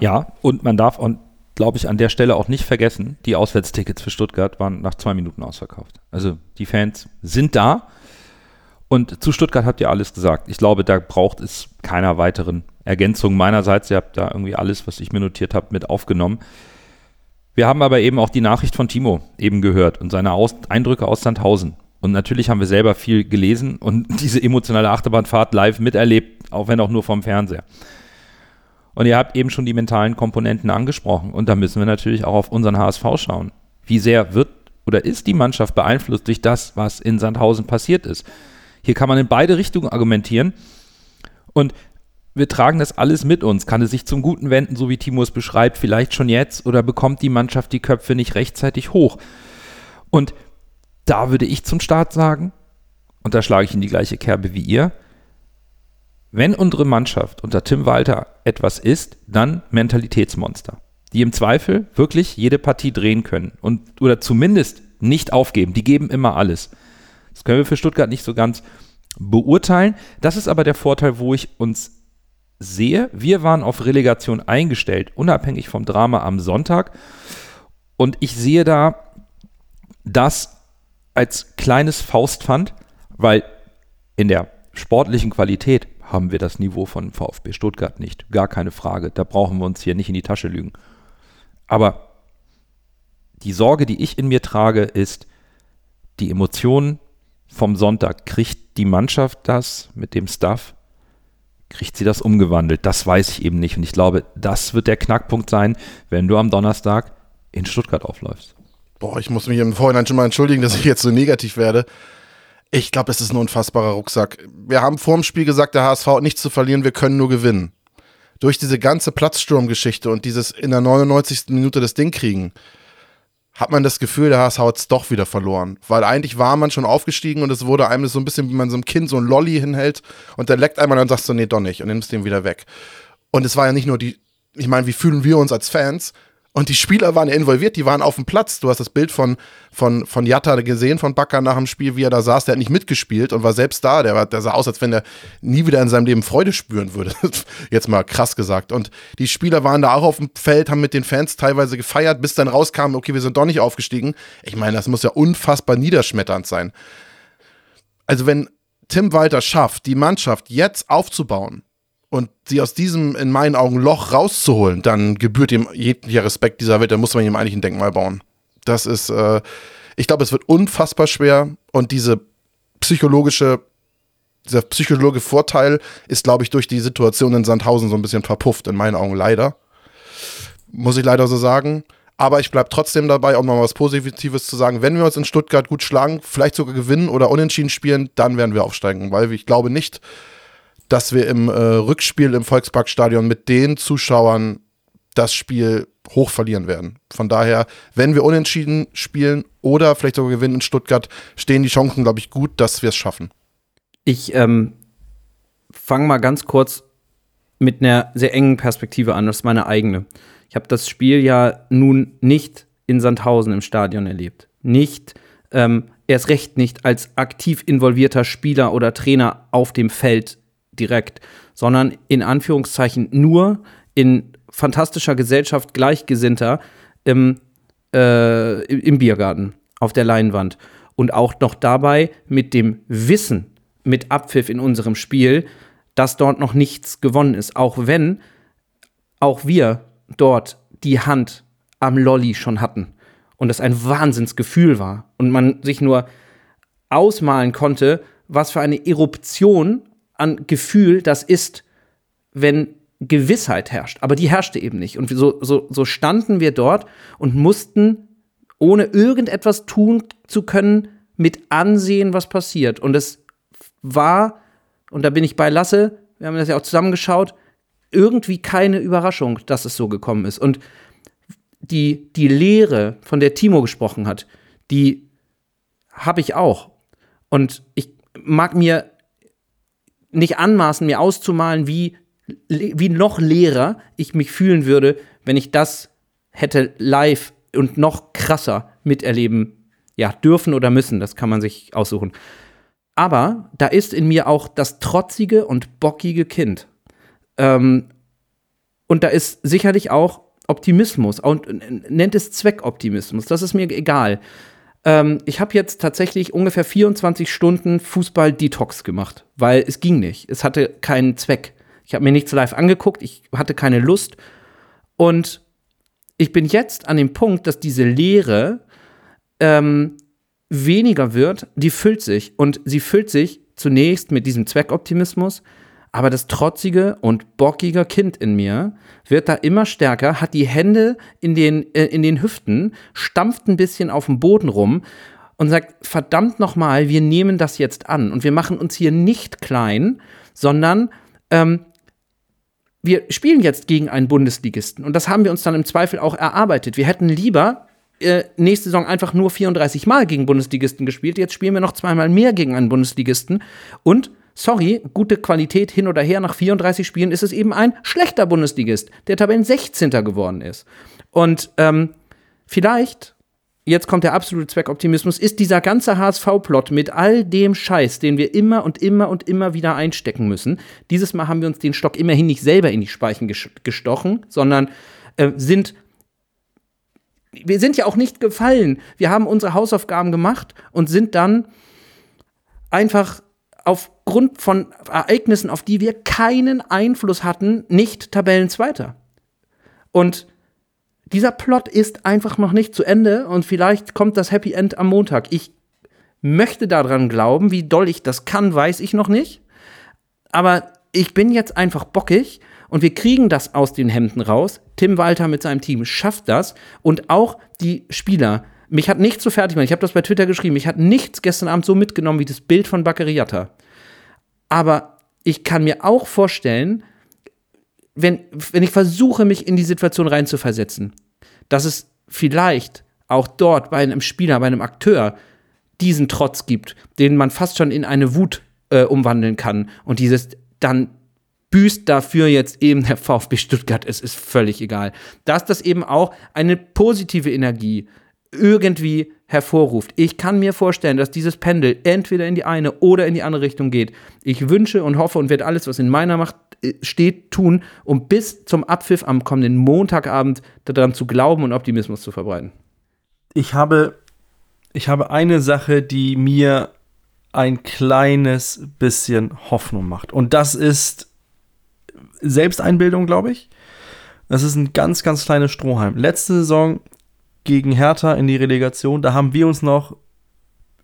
Ja, und man darf und glaube ich, an der Stelle auch nicht vergessen, die Auswärtstickets für Stuttgart waren nach zwei Minuten ausverkauft. Also die Fans sind da. Und zu Stuttgart habt ihr alles gesagt. Ich glaube, da braucht es keiner weiteren Ergänzung meinerseits. Ihr habt da irgendwie alles, was ich mir notiert habe, mit aufgenommen. Wir haben aber eben auch die Nachricht von Timo eben gehört und seine aus Eindrücke aus Sandhausen. Und natürlich haben wir selber viel gelesen und diese emotionale Achterbahnfahrt live miterlebt, auch wenn auch nur vom Fernseher. Und ihr habt eben schon die mentalen Komponenten angesprochen. Und da müssen wir natürlich auch auf unseren HSV schauen. Wie sehr wird oder ist die Mannschaft beeinflusst durch das, was in Sandhausen passiert ist? Hier kann man in beide Richtungen argumentieren. Und wir tragen das alles mit uns. Kann es sich zum Guten wenden, so wie Timo es beschreibt, vielleicht schon jetzt? Oder bekommt die Mannschaft die Köpfe nicht rechtzeitig hoch? Und da würde ich zum Start sagen, und da schlage ich in die gleiche Kerbe wie ihr, wenn unsere Mannschaft unter Tim Walter etwas ist, dann Mentalitätsmonster, die im Zweifel wirklich jede Partie drehen können und oder zumindest nicht aufgeben. Die geben immer alles. Das können wir für Stuttgart nicht so ganz beurteilen. Das ist aber der Vorteil, wo ich uns sehe. Wir waren auf Relegation eingestellt, unabhängig vom Drama am Sonntag. Und ich sehe da das als kleines Faustpfand, weil in der sportlichen Qualität haben wir das Niveau von VfB Stuttgart nicht. Gar keine Frage. Da brauchen wir uns hier nicht in die Tasche lügen. Aber die Sorge, die ich in mir trage, ist die Emotionen vom Sonntag. Kriegt die Mannschaft das mit dem Staff? Kriegt sie das umgewandelt? Das weiß ich eben nicht. Und ich glaube, das wird der Knackpunkt sein, wenn du am Donnerstag in Stuttgart aufläufst. Boah, ich muss mich im Vorhinein schon mal entschuldigen, dass ich jetzt so negativ werde. Ich glaube, es ist ein unfassbarer Rucksack. Wir haben vor dem Spiel gesagt, der HSV hat nichts zu verlieren, wir können nur gewinnen. Durch diese ganze Platzsturmgeschichte und dieses in der 99. Minute das Ding kriegen, hat man das Gefühl, der HSV hat es doch wieder verloren. Weil eigentlich war man schon aufgestiegen und es wurde einem so ein bisschen, wie man so einem Kind so ein Lolli hinhält und der leckt einmal und dann sagst du, nee, doch nicht und nimmst den wieder weg. Und es war ja nicht nur die, ich meine, wie fühlen wir uns als Fans? Und die Spieler waren involviert, die waren auf dem Platz. Du hast das Bild von, von, von Jatta gesehen, von Bakker nach dem Spiel, wie er da saß. Der hat nicht mitgespielt und war selbst da. Der, war, der sah aus, als wenn er nie wieder in seinem Leben Freude spüren würde. Jetzt mal krass gesagt. Und die Spieler waren da auch auf dem Feld, haben mit den Fans teilweise gefeiert, bis dann rauskam, okay, wir sind doch nicht aufgestiegen. Ich meine, das muss ja unfassbar niederschmetternd sein. Also wenn Tim Walter schafft, die Mannschaft jetzt aufzubauen, und sie aus diesem, in meinen Augen, Loch rauszuholen, dann gebührt ihm jeglicher Respekt dieser Welt, dann muss man ihm eigentlich ein Denkmal bauen. Das ist, äh, ich glaube, es wird unfassbar schwer und diese psychologische, dieser psychologische Vorteil ist, glaube ich, durch die Situation in Sandhausen so ein bisschen verpufft, in meinen Augen leider. Muss ich leider so sagen. Aber ich bleibe trotzdem dabei, um mal was Positives zu sagen. Wenn wir uns in Stuttgart gut schlagen, vielleicht sogar gewinnen oder unentschieden spielen, dann werden wir aufsteigen. Weil ich glaube nicht, dass wir im äh, Rückspiel im Volksparkstadion mit den Zuschauern das Spiel hoch verlieren werden. Von daher, wenn wir unentschieden spielen oder vielleicht sogar gewinnen in Stuttgart, stehen die Chancen, glaube ich, gut, dass wir es schaffen. Ich ähm, fange mal ganz kurz mit einer sehr engen Perspektive an. Das ist meine eigene. Ich habe das Spiel ja nun nicht in Sandhausen im Stadion erlebt. Nicht, ähm, erst recht nicht als aktiv involvierter Spieler oder Trainer auf dem Feld direkt, sondern in Anführungszeichen nur in fantastischer Gesellschaft Gleichgesinnter im, äh, im Biergarten, auf der Leinwand. Und auch noch dabei mit dem Wissen, mit Abpfiff in unserem Spiel, dass dort noch nichts gewonnen ist. Auch wenn auch wir dort die Hand am Lolli schon hatten und es ein Wahnsinnsgefühl war und man sich nur ausmalen konnte, was für eine Eruption an Gefühl das ist, wenn Gewissheit herrscht. Aber die herrschte eben nicht. Und so, so, so standen wir dort und mussten, ohne irgendetwas tun zu können, mit ansehen, was passiert. Und es war, und da bin ich bei Lasse, wir haben das ja auch zusammengeschaut, irgendwie keine Überraschung, dass es so gekommen ist. Und die, die Lehre, von der Timo gesprochen hat, die habe ich auch. Und ich mag mir nicht anmaßen, mir auszumalen, wie, wie noch leerer ich mich fühlen würde, wenn ich das hätte live und noch krasser miterleben ja, dürfen oder müssen. Das kann man sich aussuchen. Aber da ist in mir auch das trotzige und bockige Kind. Ähm, und da ist sicherlich auch Optimismus und nennt es Zweckoptimismus. Das ist mir egal. Ähm, ich habe jetzt tatsächlich ungefähr 24 Stunden Fußball-Detox gemacht, weil es ging nicht. Es hatte keinen Zweck. Ich habe mir nichts live angeguckt, ich hatte keine Lust. Und ich bin jetzt an dem Punkt, dass diese Leere ähm, weniger wird, die füllt sich. Und sie füllt sich zunächst mit diesem Zweckoptimismus, aber das trotzige und bockige Kind in mir wird da immer stärker, hat die Hände in den, äh, in den Hüften, stampft ein bisschen auf dem Boden rum und sagt, verdammt nochmal, wir nehmen das jetzt an und wir machen uns hier nicht klein, sondern ähm, wir spielen jetzt gegen einen Bundesligisten und das haben wir uns dann im Zweifel auch erarbeitet. Wir hätten lieber äh, nächste Saison einfach nur 34 Mal gegen Bundesligisten gespielt, jetzt spielen wir noch zweimal mehr gegen einen Bundesligisten und Sorry, gute Qualität hin oder her, nach 34 Spielen ist es eben ein schlechter Bundesligist, der Tabellen 16. geworden ist. Und ähm, vielleicht, jetzt kommt der absolute Zweckoptimismus, ist dieser ganze HSV-Plot mit all dem Scheiß, den wir immer und immer und immer wieder einstecken müssen. Dieses Mal haben wir uns den Stock immerhin nicht selber in die Speichen ges- gestochen, sondern äh, sind wir sind ja auch nicht gefallen. Wir haben unsere Hausaufgaben gemacht und sind dann einfach aufgrund von Ereignissen, auf die wir keinen Einfluss hatten, nicht Tabellenzweiter. Und dieser Plot ist einfach noch nicht zu Ende und vielleicht kommt das Happy End am Montag. Ich möchte daran glauben, wie doll ich das kann, weiß ich noch nicht. Aber ich bin jetzt einfach bockig und wir kriegen das aus den Hemden raus. Tim Walter mit seinem Team schafft das und auch die Spieler. Mich hat nichts so fertig gemacht. Ich habe das bei Twitter geschrieben. Mich hat nichts gestern Abend so mitgenommen wie das Bild von Baccariata. Aber ich kann mir auch vorstellen, wenn, wenn ich versuche, mich in die Situation reinzuversetzen, dass es vielleicht auch dort bei einem Spieler, bei einem Akteur diesen Trotz gibt, den man fast schon in eine Wut äh, umwandeln kann. Und dieses dann büßt dafür jetzt eben der VfB Stuttgart. Es ist völlig egal. Dass das eben auch eine positive Energie irgendwie hervorruft. Ich kann mir vorstellen, dass dieses Pendel entweder in die eine oder in die andere Richtung geht. Ich wünsche und hoffe und werde alles, was in meiner Macht äh, steht, tun, um bis zum Abpfiff am kommenden Montagabend daran zu glauben und Optimismus zu verbreiten. ich habe, ich habe eine Sache, die mir ein kleines bisschen Hoffnung macht. Und das ist Selbsteinbildung, glaube ich. Das ist ein ganz, ganz kleines Strohhalm. Letzte Saison gegen Hertha in die Relegation, da haben wir uns noch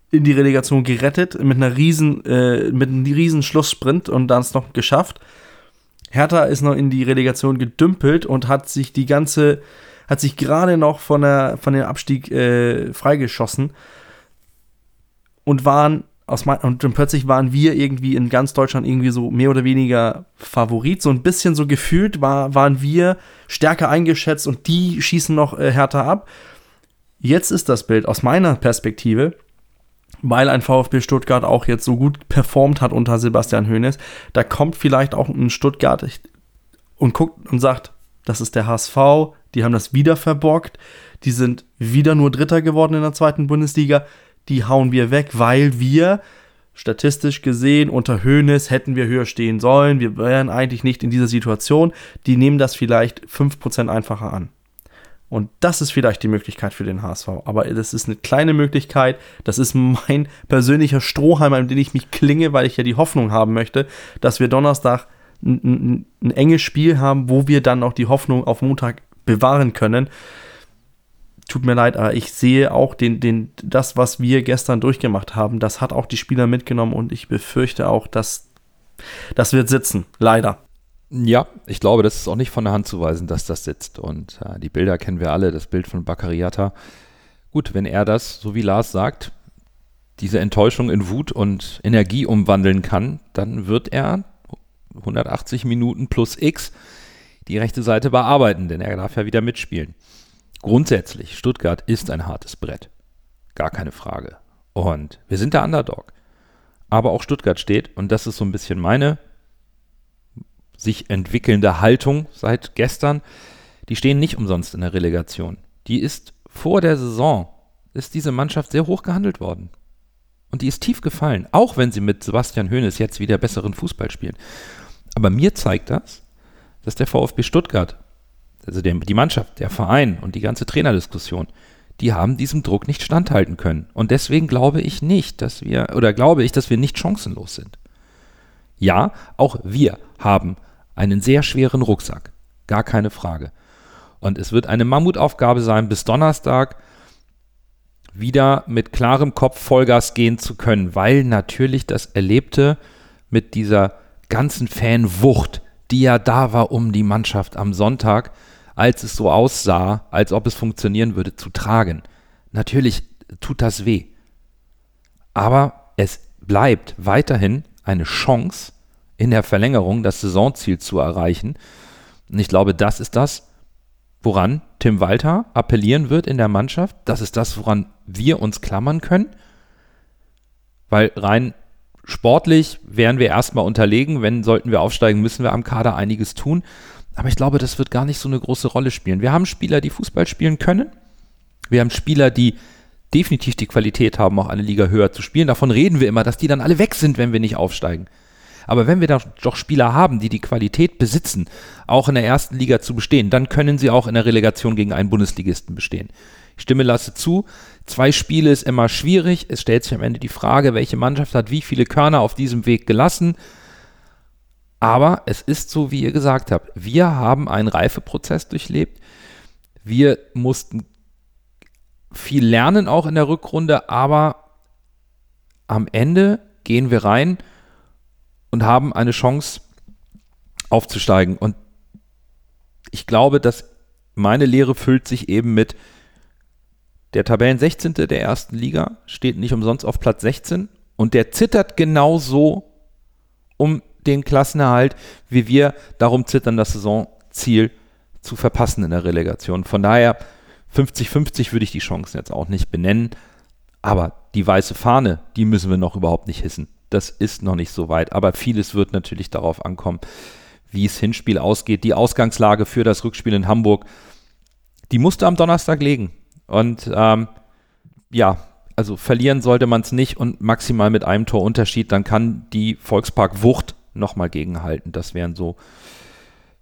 in die Relegation gerettet mit einer riesen, äh, mit einem riesen Schlusssprint und dann es noch geschafft. Hertha ist noch in die Relegation gedümpelt und hat sich die ganze, hat sich gerade noch von, der, von dem Abstieg äh, freigeschossen und waren aus mein, und plötzlich waren wir irgendwie in ganz Deutschland irgendwie so mehr oder weniger Favorit. So ein bisschen so gefühlt war, waren wir stärker eingeschätzt und die schießen noch äh, härter ab. Jetzt ist das Bild aus meiner Perspektive, weil ein VfB Stuttgart auch jetzt so gut performt hat unter Sebastian Hoeneß, da kommt vielleicht auch ein Stuttgart und guckt und sagt, das ist der HSV, die haben das wieder verborgt, die sind wieder nur Dritter geworden in der zweiten Bundesliga, die hauen wir weg, weil wir statistisch gesehen unter Hoeneß hätten wir höher stehen sollen, wir wären eigentlich nicht in dieser Situation, die nehmen das vielleicht 5% einfacher an. Und das ist vielleicht die Möglichkeit für den HSV. Aber das ist eine kleine Möglichkeit. Das ist mein persönlicher Strohhalm, an den ich mich klinge, weil ich ja die Hoffnung haben möchte, dass wir Donnerstag ein, ein, ein enges Spiel haben, wo wir dann auch die Hoffnung auf Montag bewahren können. Tut mir leid, aber ich sehe auch den, den, das, was wir gestern durchgemacht haben, das hat auch die Spieler mitgenommen und ich befürchte auch, dass das wird sitzen. Leider. Ja, ich glaube, das ist auch nicht von der Hand zu weisen, dass das sitzt. Und äh, die Bilder kennen wir alle, das Bild von Baccariata. Gut, wenn er das, so wie Lars sagt, diese Enttäuschung in Wut und Energie umwandeln kann, dann wird er 180 Minuten plus X die rechte Seite bearbeiten, denn er darf ja wieder mitspielen. Grundsätzlich, Stuttgart ist ein hartes Brett. Gar keine Frage. Und wir sind der Underdog. Aber auch Stuttgart steht, und das ist so ein bisschen meine sich entwickelnde Haltung seit gestern, die stehen nicht umsonst in der Relegation. Die ist vor der Saison, ist diese Mannschaft sehr hoch gehandelt worden. Und die ist tief gefallen, auch wenn sie mit Sebastian Hoeneß jetzt wieder besseren Fußball spielen. Aber mir zeigt das, dass der VfB Stuttgart, also der, die Mannschaft, der Verein und die ganze Trainerdiskussion, die haben diesem Druck nicht standhalten können. Und deswegen glaube ich nicht, dass wir, oder glaube ich, dass wir nicht chancenlos sind. Ja, auch wir haben einen sehr schweren Rucksack. Gar keine Frage. Und es wird eine Mammutaufgabe sein, bis Donnerstag wieder mit klarem Kopf Vollgas gehen zu können, weil natürlich das Erlebte mit dieser ganzen Fanwucht, die ja da war um die Mannschaft am Sonntag, als es so aussah, als ob es funktionieren würde, zu tragen. Natürlich tut das weh. Aber es bleibt weiterhin eine Chance, in der Verlängerung das Saisonziel zu erreichen. Und ich glaube, das ist das, woran Tim Walter appellieren wird in der Mannschaft. Das ist das, woran wir uns klammern können. Weil rein sportlich wären wir erstmal unterlegen. Wenn sollten wir aufsteigen, müssen wir am Kader einiges tun. Aber ich glaube, das wird gar nicht so eine große Rolle spielen. Wir haben Spieler, die Fußball spielen können. Wir haben Spieler, die definitiv die Qualität haben, auch eine Liga höher zu spielen. Davon reden wir immer, dass die dann alle weg sind, wenn wir nicht aufsteigen. Aber wenn wir da doch Spieler haben, die die Qualität besitzen, auch in der ersten Liga zu bestehen, dann können sie auch in der Relegation gegen einen Bundesligisten bestehen. Ich stimme Lasse zu. Zwei Spiele ist immer schwierig. Es stellt sich am Ende die Frage, welche Mannschaft hat wie viele Körner auf diesem Weg gelassen. Aber es ist so, wie ihr gesagt habt. Wir haben einen Reifeprozess durchlebt. Wir mussten viel lernen auch in der Rückrunde, aber am Ende gehen wir rein und haben eine Chance aufzusteigen. Und ich glaube, dass meine Lehre füllt sich eben mit der Tabellen 16. der ersten Liga, steht nicht umsonst auf Platz 16 und der zittert genauso um den Klassenerhalt, wie wir darum zittern, das Saisonziel zu verpassen in der Relegation. Von daher 50-50 würde ich die Chancen jetzt auch nicht benennen. Aber die weiße Fahne, die müssen wir noch überhaupt nicht hissen. Das ist noch nicht so weit. Aber vieles wird natürlich darauf ankommen, wie es Hinspiel ausgeht. Die Ausgangslage für das Rückspiel in Hamburg, die musste am Donnerstag legen. Und ähm, ja, also verlieren sollte man es nicht und maximal mit einem Torunterschied, dann kann die Volkspark Wucht nochmal gegenhalten. Das wären so,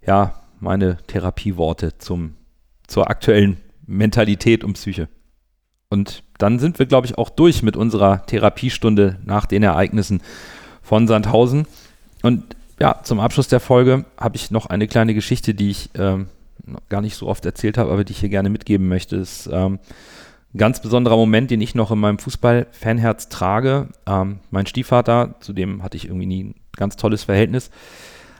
ja, meine Therapieworte zum, zur aktuellen Mentalität und Psyche. Und dann sind wir, glaube ich, auch durch mit unserer Therapiestunde nach den Ereignissen von Sandhausen. Und ja, zum Abschluss der Folge habe ich noch eine kleine Geschichte, die ich ähm, gar nicht so oft erzählt habe, aber die ich hier gerne mitgeben möchte. Das ist ähm, ein ganz besonderer Moment, den ich noch in meinem Fußball-Fanherz trage. Ähm, mein Stiefvater, zu dem hatte ich irgendwie nie ein ganz tolles Verhältnis.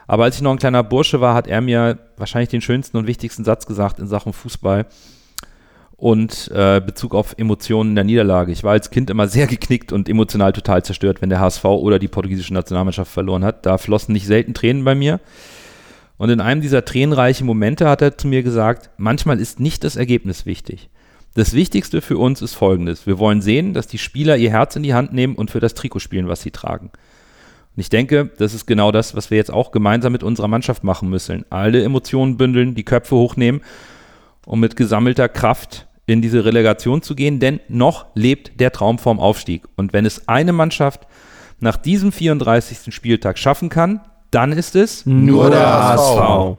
Aber als ich noch ein kleiner Bursche war, hat er mir wahrscheinlich den schönsten und wichtigsten Satz gesagt in Sachen Fußball und äh, Bezug auf Emotionen in der Niederlage. Ich war als Kind immer sehr geknickt und emotional total zerstört, wenn der HSV oder die portugiesische Nationalmannschaft verloren hat. Da flossen nicht selten Tränen bei mir. Und in einem dieser tränenreichen Momente hat er zu mir gesagt, manchmal ist nicht das Ergebnis wichtig. Das Wichtigste für uns ist Folgendes. Wir wollen sehen, dass die Spieler ihr Herz in die Hand nehmen und für das Trikot spielen, was sie tragen. Und ich denke, das ist genau das, was wir jetzt auch gemeinsam mit unserer Mannschaft machen müssen. Alle Emotionen bündeln, die Köpfe hochnehmen um mit gesammelter Kraft in diese Relegation zu gehen, denn noch lebt der Traum vom Aufstieg. Und wenn es eine Mannschaft nach diesem 34. Spieltag schaffen kann, dann ist es nur der HSV.